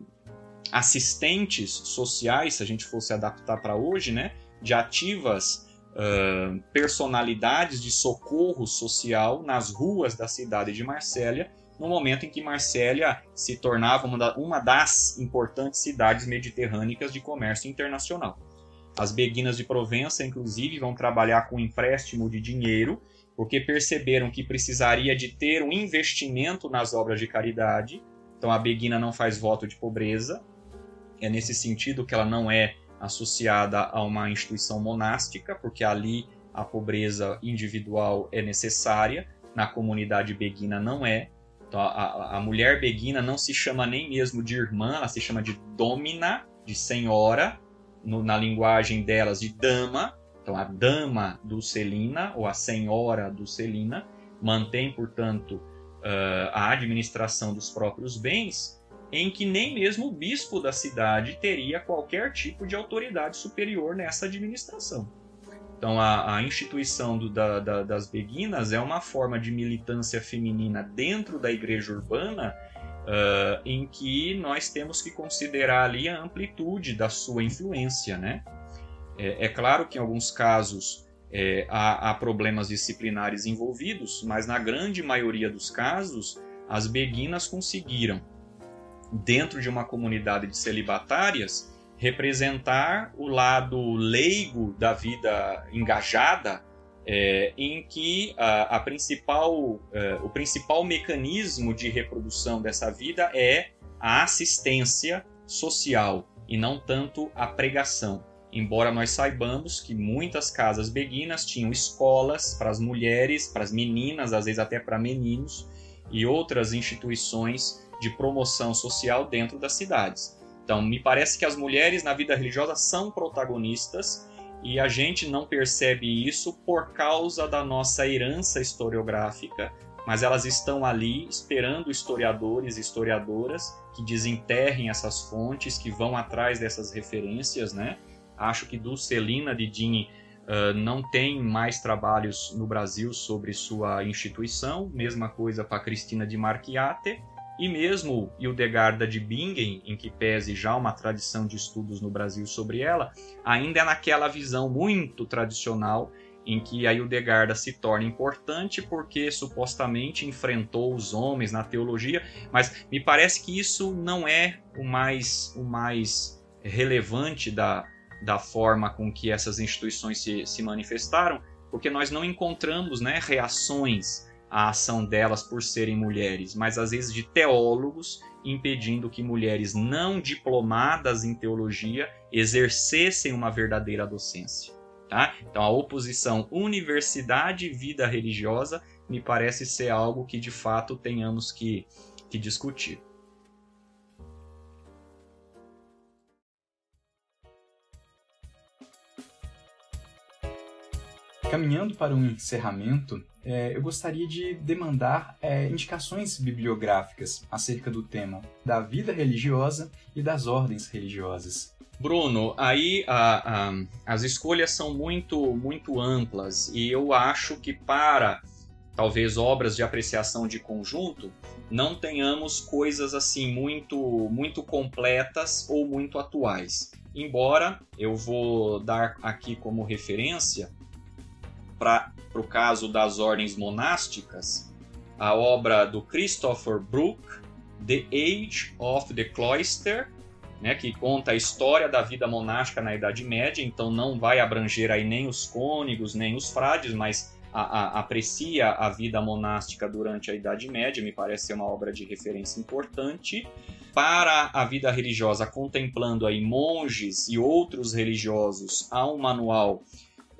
assistentes sociais, se a gente fosse adaptar para hoje, né, de ativas uh, personalidades de socorro social nas ruas da cidade de Marsella, no momento em que Marsella se tornava uma das importantes cidades mediterrânicas de comércio internacional. As beguinas de Provença, inclusive, vão trabalhar com empréstimo de dinheiro, porque perceberam que precisaria de ter um investimento nas obras de caridade. Então a beguina não faz voto de pobreza, é nesse sentido que ela não é associada a uma instituição monástica, porque ali a pobreza individual é necessária, na comunidade beguina não é. Então, a, a mulher beguina não se chama nem mesmo de irmã, ela se chama de domina, de senhora, no, na linguagem delas de dama. Então, a dama do Celina, ou a senhora do Celina, mantém, portanto, uh, a administração dos próprios bens, em que nem mesmo o bispo da cidade teria qualquer tipo de autoridade superior nessa administração. Então, a, a instituição do, da, da, das beguinas é uma forma de militância feminina dentro da igreja urbana, uh, em que nós temos que considerar ali a amplitude da sua influência. Né? É, é claro que em alguns casos é, há, há problemas disciplinares envolvidos, mas na grande maioria dos casos, as beguinas conseguiram dentro de uma comunidade de celibatárias, representar o lado leigo da vida engajada, é, em que a, a principal, é, o principal mecanismo de reprodução dessa vida é a assistência social e não tanto a pregação. Embora nós saibamos que muitas casas beguinas tinham escolas para as mulheres, para as meninas, às vezes até para meninos, e outras instituições de promoção social dentro das cidades. Então, me parece que as mulheres na vida religiosa são protagonistas e a gente não percebe isso por causa da nossa herança historiográfica, mas elas estão ali esperando historiadores e historiadoras que desenterrem essas fontes, que vão atrás dessas referências, né? Acho que do Celina de Dini uh, não tem mais trabalhos no Brasil sobre sua instituição, mesma coisa para Cristina de Marchiate, e mesmo Hildegarda de Bingen, em que pese já uma tradição de estudos no Brasil sobre ela, ainda é naquela visão muito tradicional em que a Hildegarda se torna importante porque supostamente enfrentou os homens na teologia, mas me parece que isso não é o mais, o mais relevante da, da forma com que essas instituições se, se manifestaram, porque nós não encontramos né, reações a ação delas por serem mulheres, mas às vezes de teólogos impedindo que mulheres não diplomadas em teologia exercessem uma verdadeira docência. Tá? Então, a oposição universidade vida religiosa me parece ser algo que de fato tenhamos que, que discutir. Caminhando para um encerramento, é, eu gostaria de demandar é, indicações bibliográficas acerca do tema da vida religiosa e das ordens religiosas. Bruno, aí a, a, as escolhas são muito, muito amplas e eu acho que para talvez obras de apreciação de conjunto não tenhamos coisas assim muito, muito completas ou muito atuais. Embora eu vou dar aqui como referência para o caso das ordens monásticas, a obra do Christopher Brook, The Age of the Cloister, né, que conta a história da vida monástica na Idade Média, então não vai abranger aí nem os cônegos, nem os frades, mas a, a, aprecia a vida monástica durante a Idade Média, me parece ser uma obra de referência importante. Para a vida religiosa, contemplando aí monges e outros religiosos, há um manual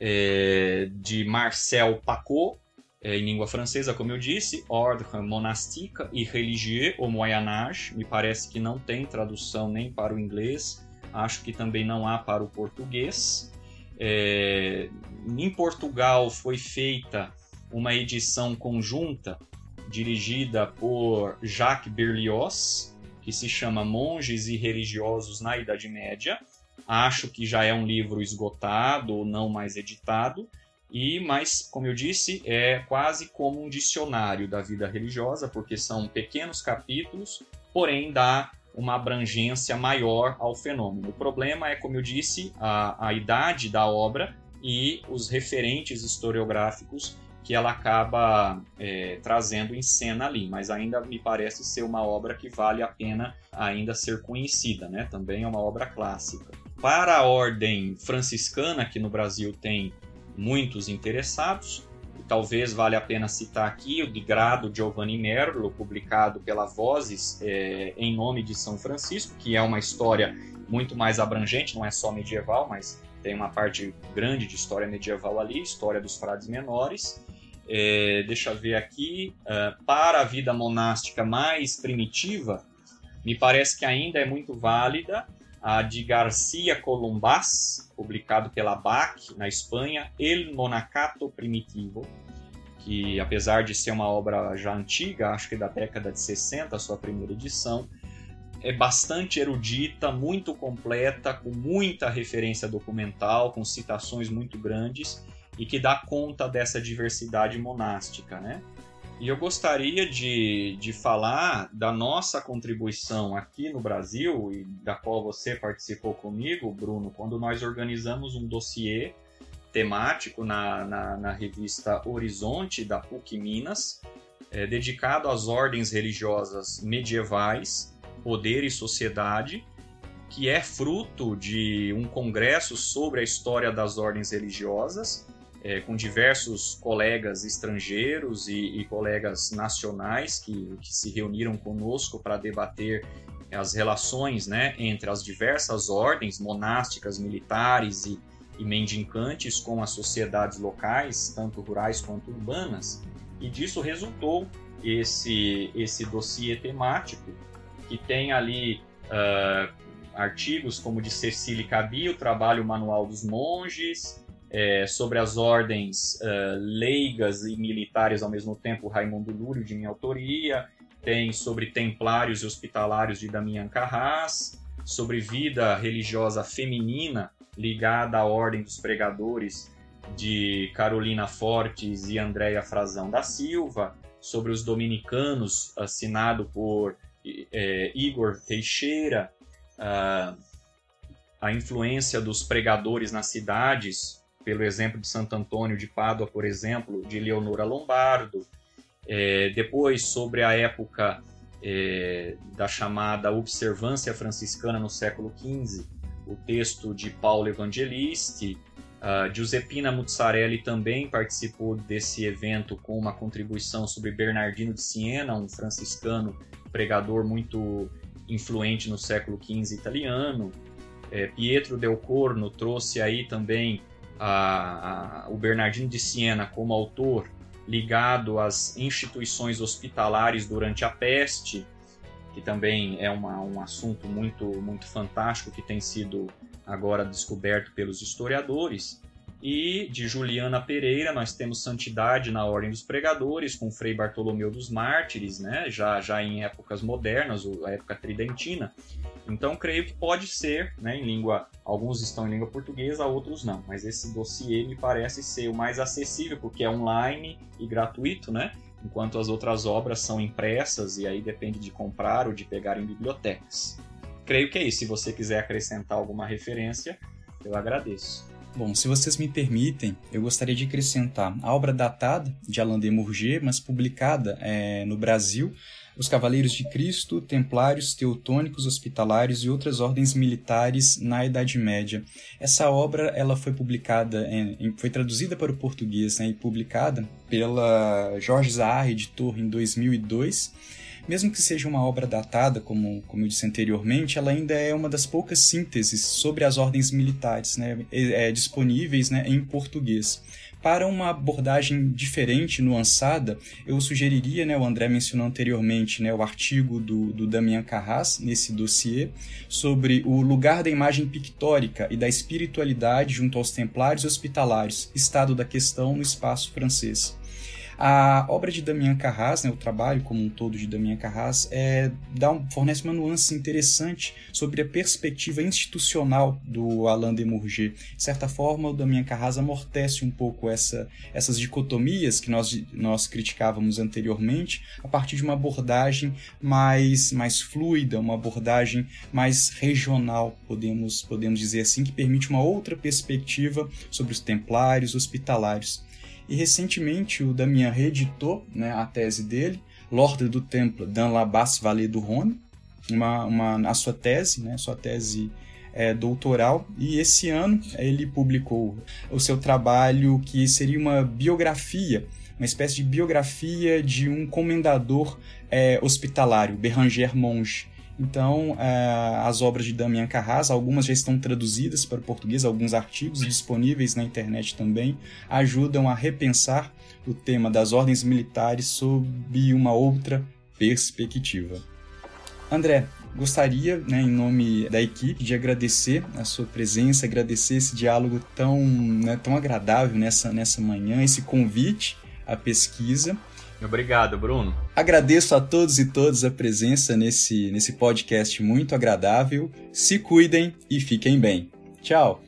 é, de Marcel Pacot, é, em língua francesa, como eu disse, Ordre Monastique e Religieux au Moyen Âge. Me parece que não tem tradução nem para o inglês, acho que também não há para o português. É, em Portugal foi feita uma edição conjunta dirigida por Jacques Berlioz, que se chama Monges e Religiosos na Idade Média. Acho que já é um livro esgotado ou não mais editado, e mas como eu disse, é quase como um dicionário da vida religiosa, porque são pequenos capítulos, porém dá uma abrangência maior ao fenômeno. O problema é, como eu disse, a, a idade da obra e os referentes historiográficos que ela acaba é, trazendo em cena ali, mas ainda me parece ser uma obra que vale a pena ainda ser conhecida, né? Também é uma obra clássica. Para a ordem franciscana, que no Brasil tem muitos interessados, talvez valha a pena citar aqui o de Grado Giovanni Merlo, publicado pela Vozes é, em nome de São Francisco, que é uma história muito mais abrangente, não é só medieval, mas tem uma parte grande de história medieval ali, história dos frades menores. É, deixa eu ver aqui, uh, para a vida monástica mais primitiva, me parece que ainda é muito válida a de Garcia Columbás, publicado pela BAC na Espanha, El Monacato Primitivo, que apesar de ser uma obra já antiga, acho que da década de 60, a sua primeira edição, é bastante erudita, muito completa, com muita referência documental, com citações muito grandes e que dá conta dessa diversidade monástica, né? E eu gostaria de, de falar da nossa contribuição aqui no Brasil, e da qual você participou comigo, Bruno, quando nós organizamos um dossiê temático na, na, na revista Horizonte da PUC Minas, é, dedicado às ordens religiosas medievais, poder e sociedade, que é fruto de um congresso sobre a história das ordens religiosas é, com diversos colegas estrangeiros e, e colegas nacionais que, que, se reuniram conosco para debater as relações né, entre as diversas ordens monásticas, militares e, e mendicantes com as sociedades locais, tanto rurais quanto urbanas, e disso resultou esse, esse dossiê temático que tem ali uh, artigos como de Cecília Cabi, o trabalho manual dos monges, é, sobre as ordens uh, leigas e militares ao mesmo tempo, Raimundo Lúrio, de minha autoria, tem sobre templários e hospitalários de Damian Carras, sobre vida religiosa feminina ligada à ordem dos pregadores de Carolina Fortes e Andréia Frazão da Silva, sobre os dominicanos, assinado por é, Igor Teixeira, uh, a influência dos pregadores nas cidades, pelo exemplo de Santo Antônio de Pádua, por exemplo, de Leonora Lombardo. É, depois, sobre a época é, da chamada observância franciscana no século XV, o texto de Paulo Evangelisti, Uh, Giuseppina Muzzarelli também participou desse evento com uma contribuição sobre Bernardino de Siena, um franciscano pregador muito influente no século XV italiano. É, Pietro del Corno trouxe aí também a, a, o Bernardino de Siena como autor ligado às instituições hospitalares durante a peste, que também é uma, um assunto muito, muito fantástico que tem sido agora descoberto pelos historiadores. E de Juliana Pereira, nós temos Santidade na Ordem dos Pregadores, com Frei Bartolomeu dos Mártires, né? já, já em épocas modernas, a época tridentina. Então, creio que pode ser, né, em língua, alguns estão em língua portuguesa, outros não, mas esse dossiê me parece ser o mais acessível, porque é online e gratuito, né? enquanto as outras obras são impressas e aí depende de comprar ou de pegar em bibliotecas. Creio que é isso. Se você quiser acrescentar alguma referência, eu agradeço. Bom, se vocês me permitem, eu gostaria de acrescentar a obra datada de Alain de Mourget, mas publicada é, no Brasil, Os Cavaleiros de Cristo, Templários, Teutônicos, Hospitalários e outras ordens militares na Idade Média. Essa obra ela foi publicada, em, foi traduzida para o português né, e publicada pela Jorge Zahar, editor, em 2002 mesmo que seja uma obra datada, como, como eu disse anteriormente, ela ainda é uma das poucas sínteses sobre as ordens militares né, é, é, disponíveis né, em português. Para uma abordagem diferente, nuançada, eu sugeriria, né, o André mencionou anteriormente, né, o artigo do, do Damien Carras, nesse dossiê, sobre o lugar da imagem pictórica e da espiritualidade junto aos templários hospitalários, estado da questão no espaço francês. A obra de Damien Carras, né, o trabalho como um todo de Damien Carras, é, dá um, fornece uma nuance interessante sobre a perspectiva institucional do Alain de Mourget. De certa forma, o Damien Carras amortece um pouco essa, essas dicotomias que nós, nós criticávamos anteriormente, a partir de uma abordagem mais, mais fluida, uma abordagem mais regional, podemos, podemos dizer assim, que permite uma outra perspectiva sobre os templários hospitalários. E recentemente o Damien reeditou né, a tese dele, L'Ordre do Temple dans la Basse Vallée du Rhône, uma, uma, a sua tese, né, sua tese é, doutoral, e esse ano ele publicou o seu trabalho que seria uma biografia, uma espécie de biografia de um comendador é, hospitalário, Beranger Monge, então, é, as obras de Damian Carras, algumas já estão traduzidas para o português, alguns artigos disponíveis na internet também, ajudam a repensar o tema das ordens militares sob uma outra perspectiva. André, gostaria, né, em nome da equipe, de agradecer a sua presença, agradecer esse diálogo tão, né, tão agradável nessa, nessa manhã, esse convite à pesquisa. Obrigado, Bruno. Agradeço a todos e todas a presença nesse, nesse podcast muito agradável. Se cuidem e fiquem bem. Tchau!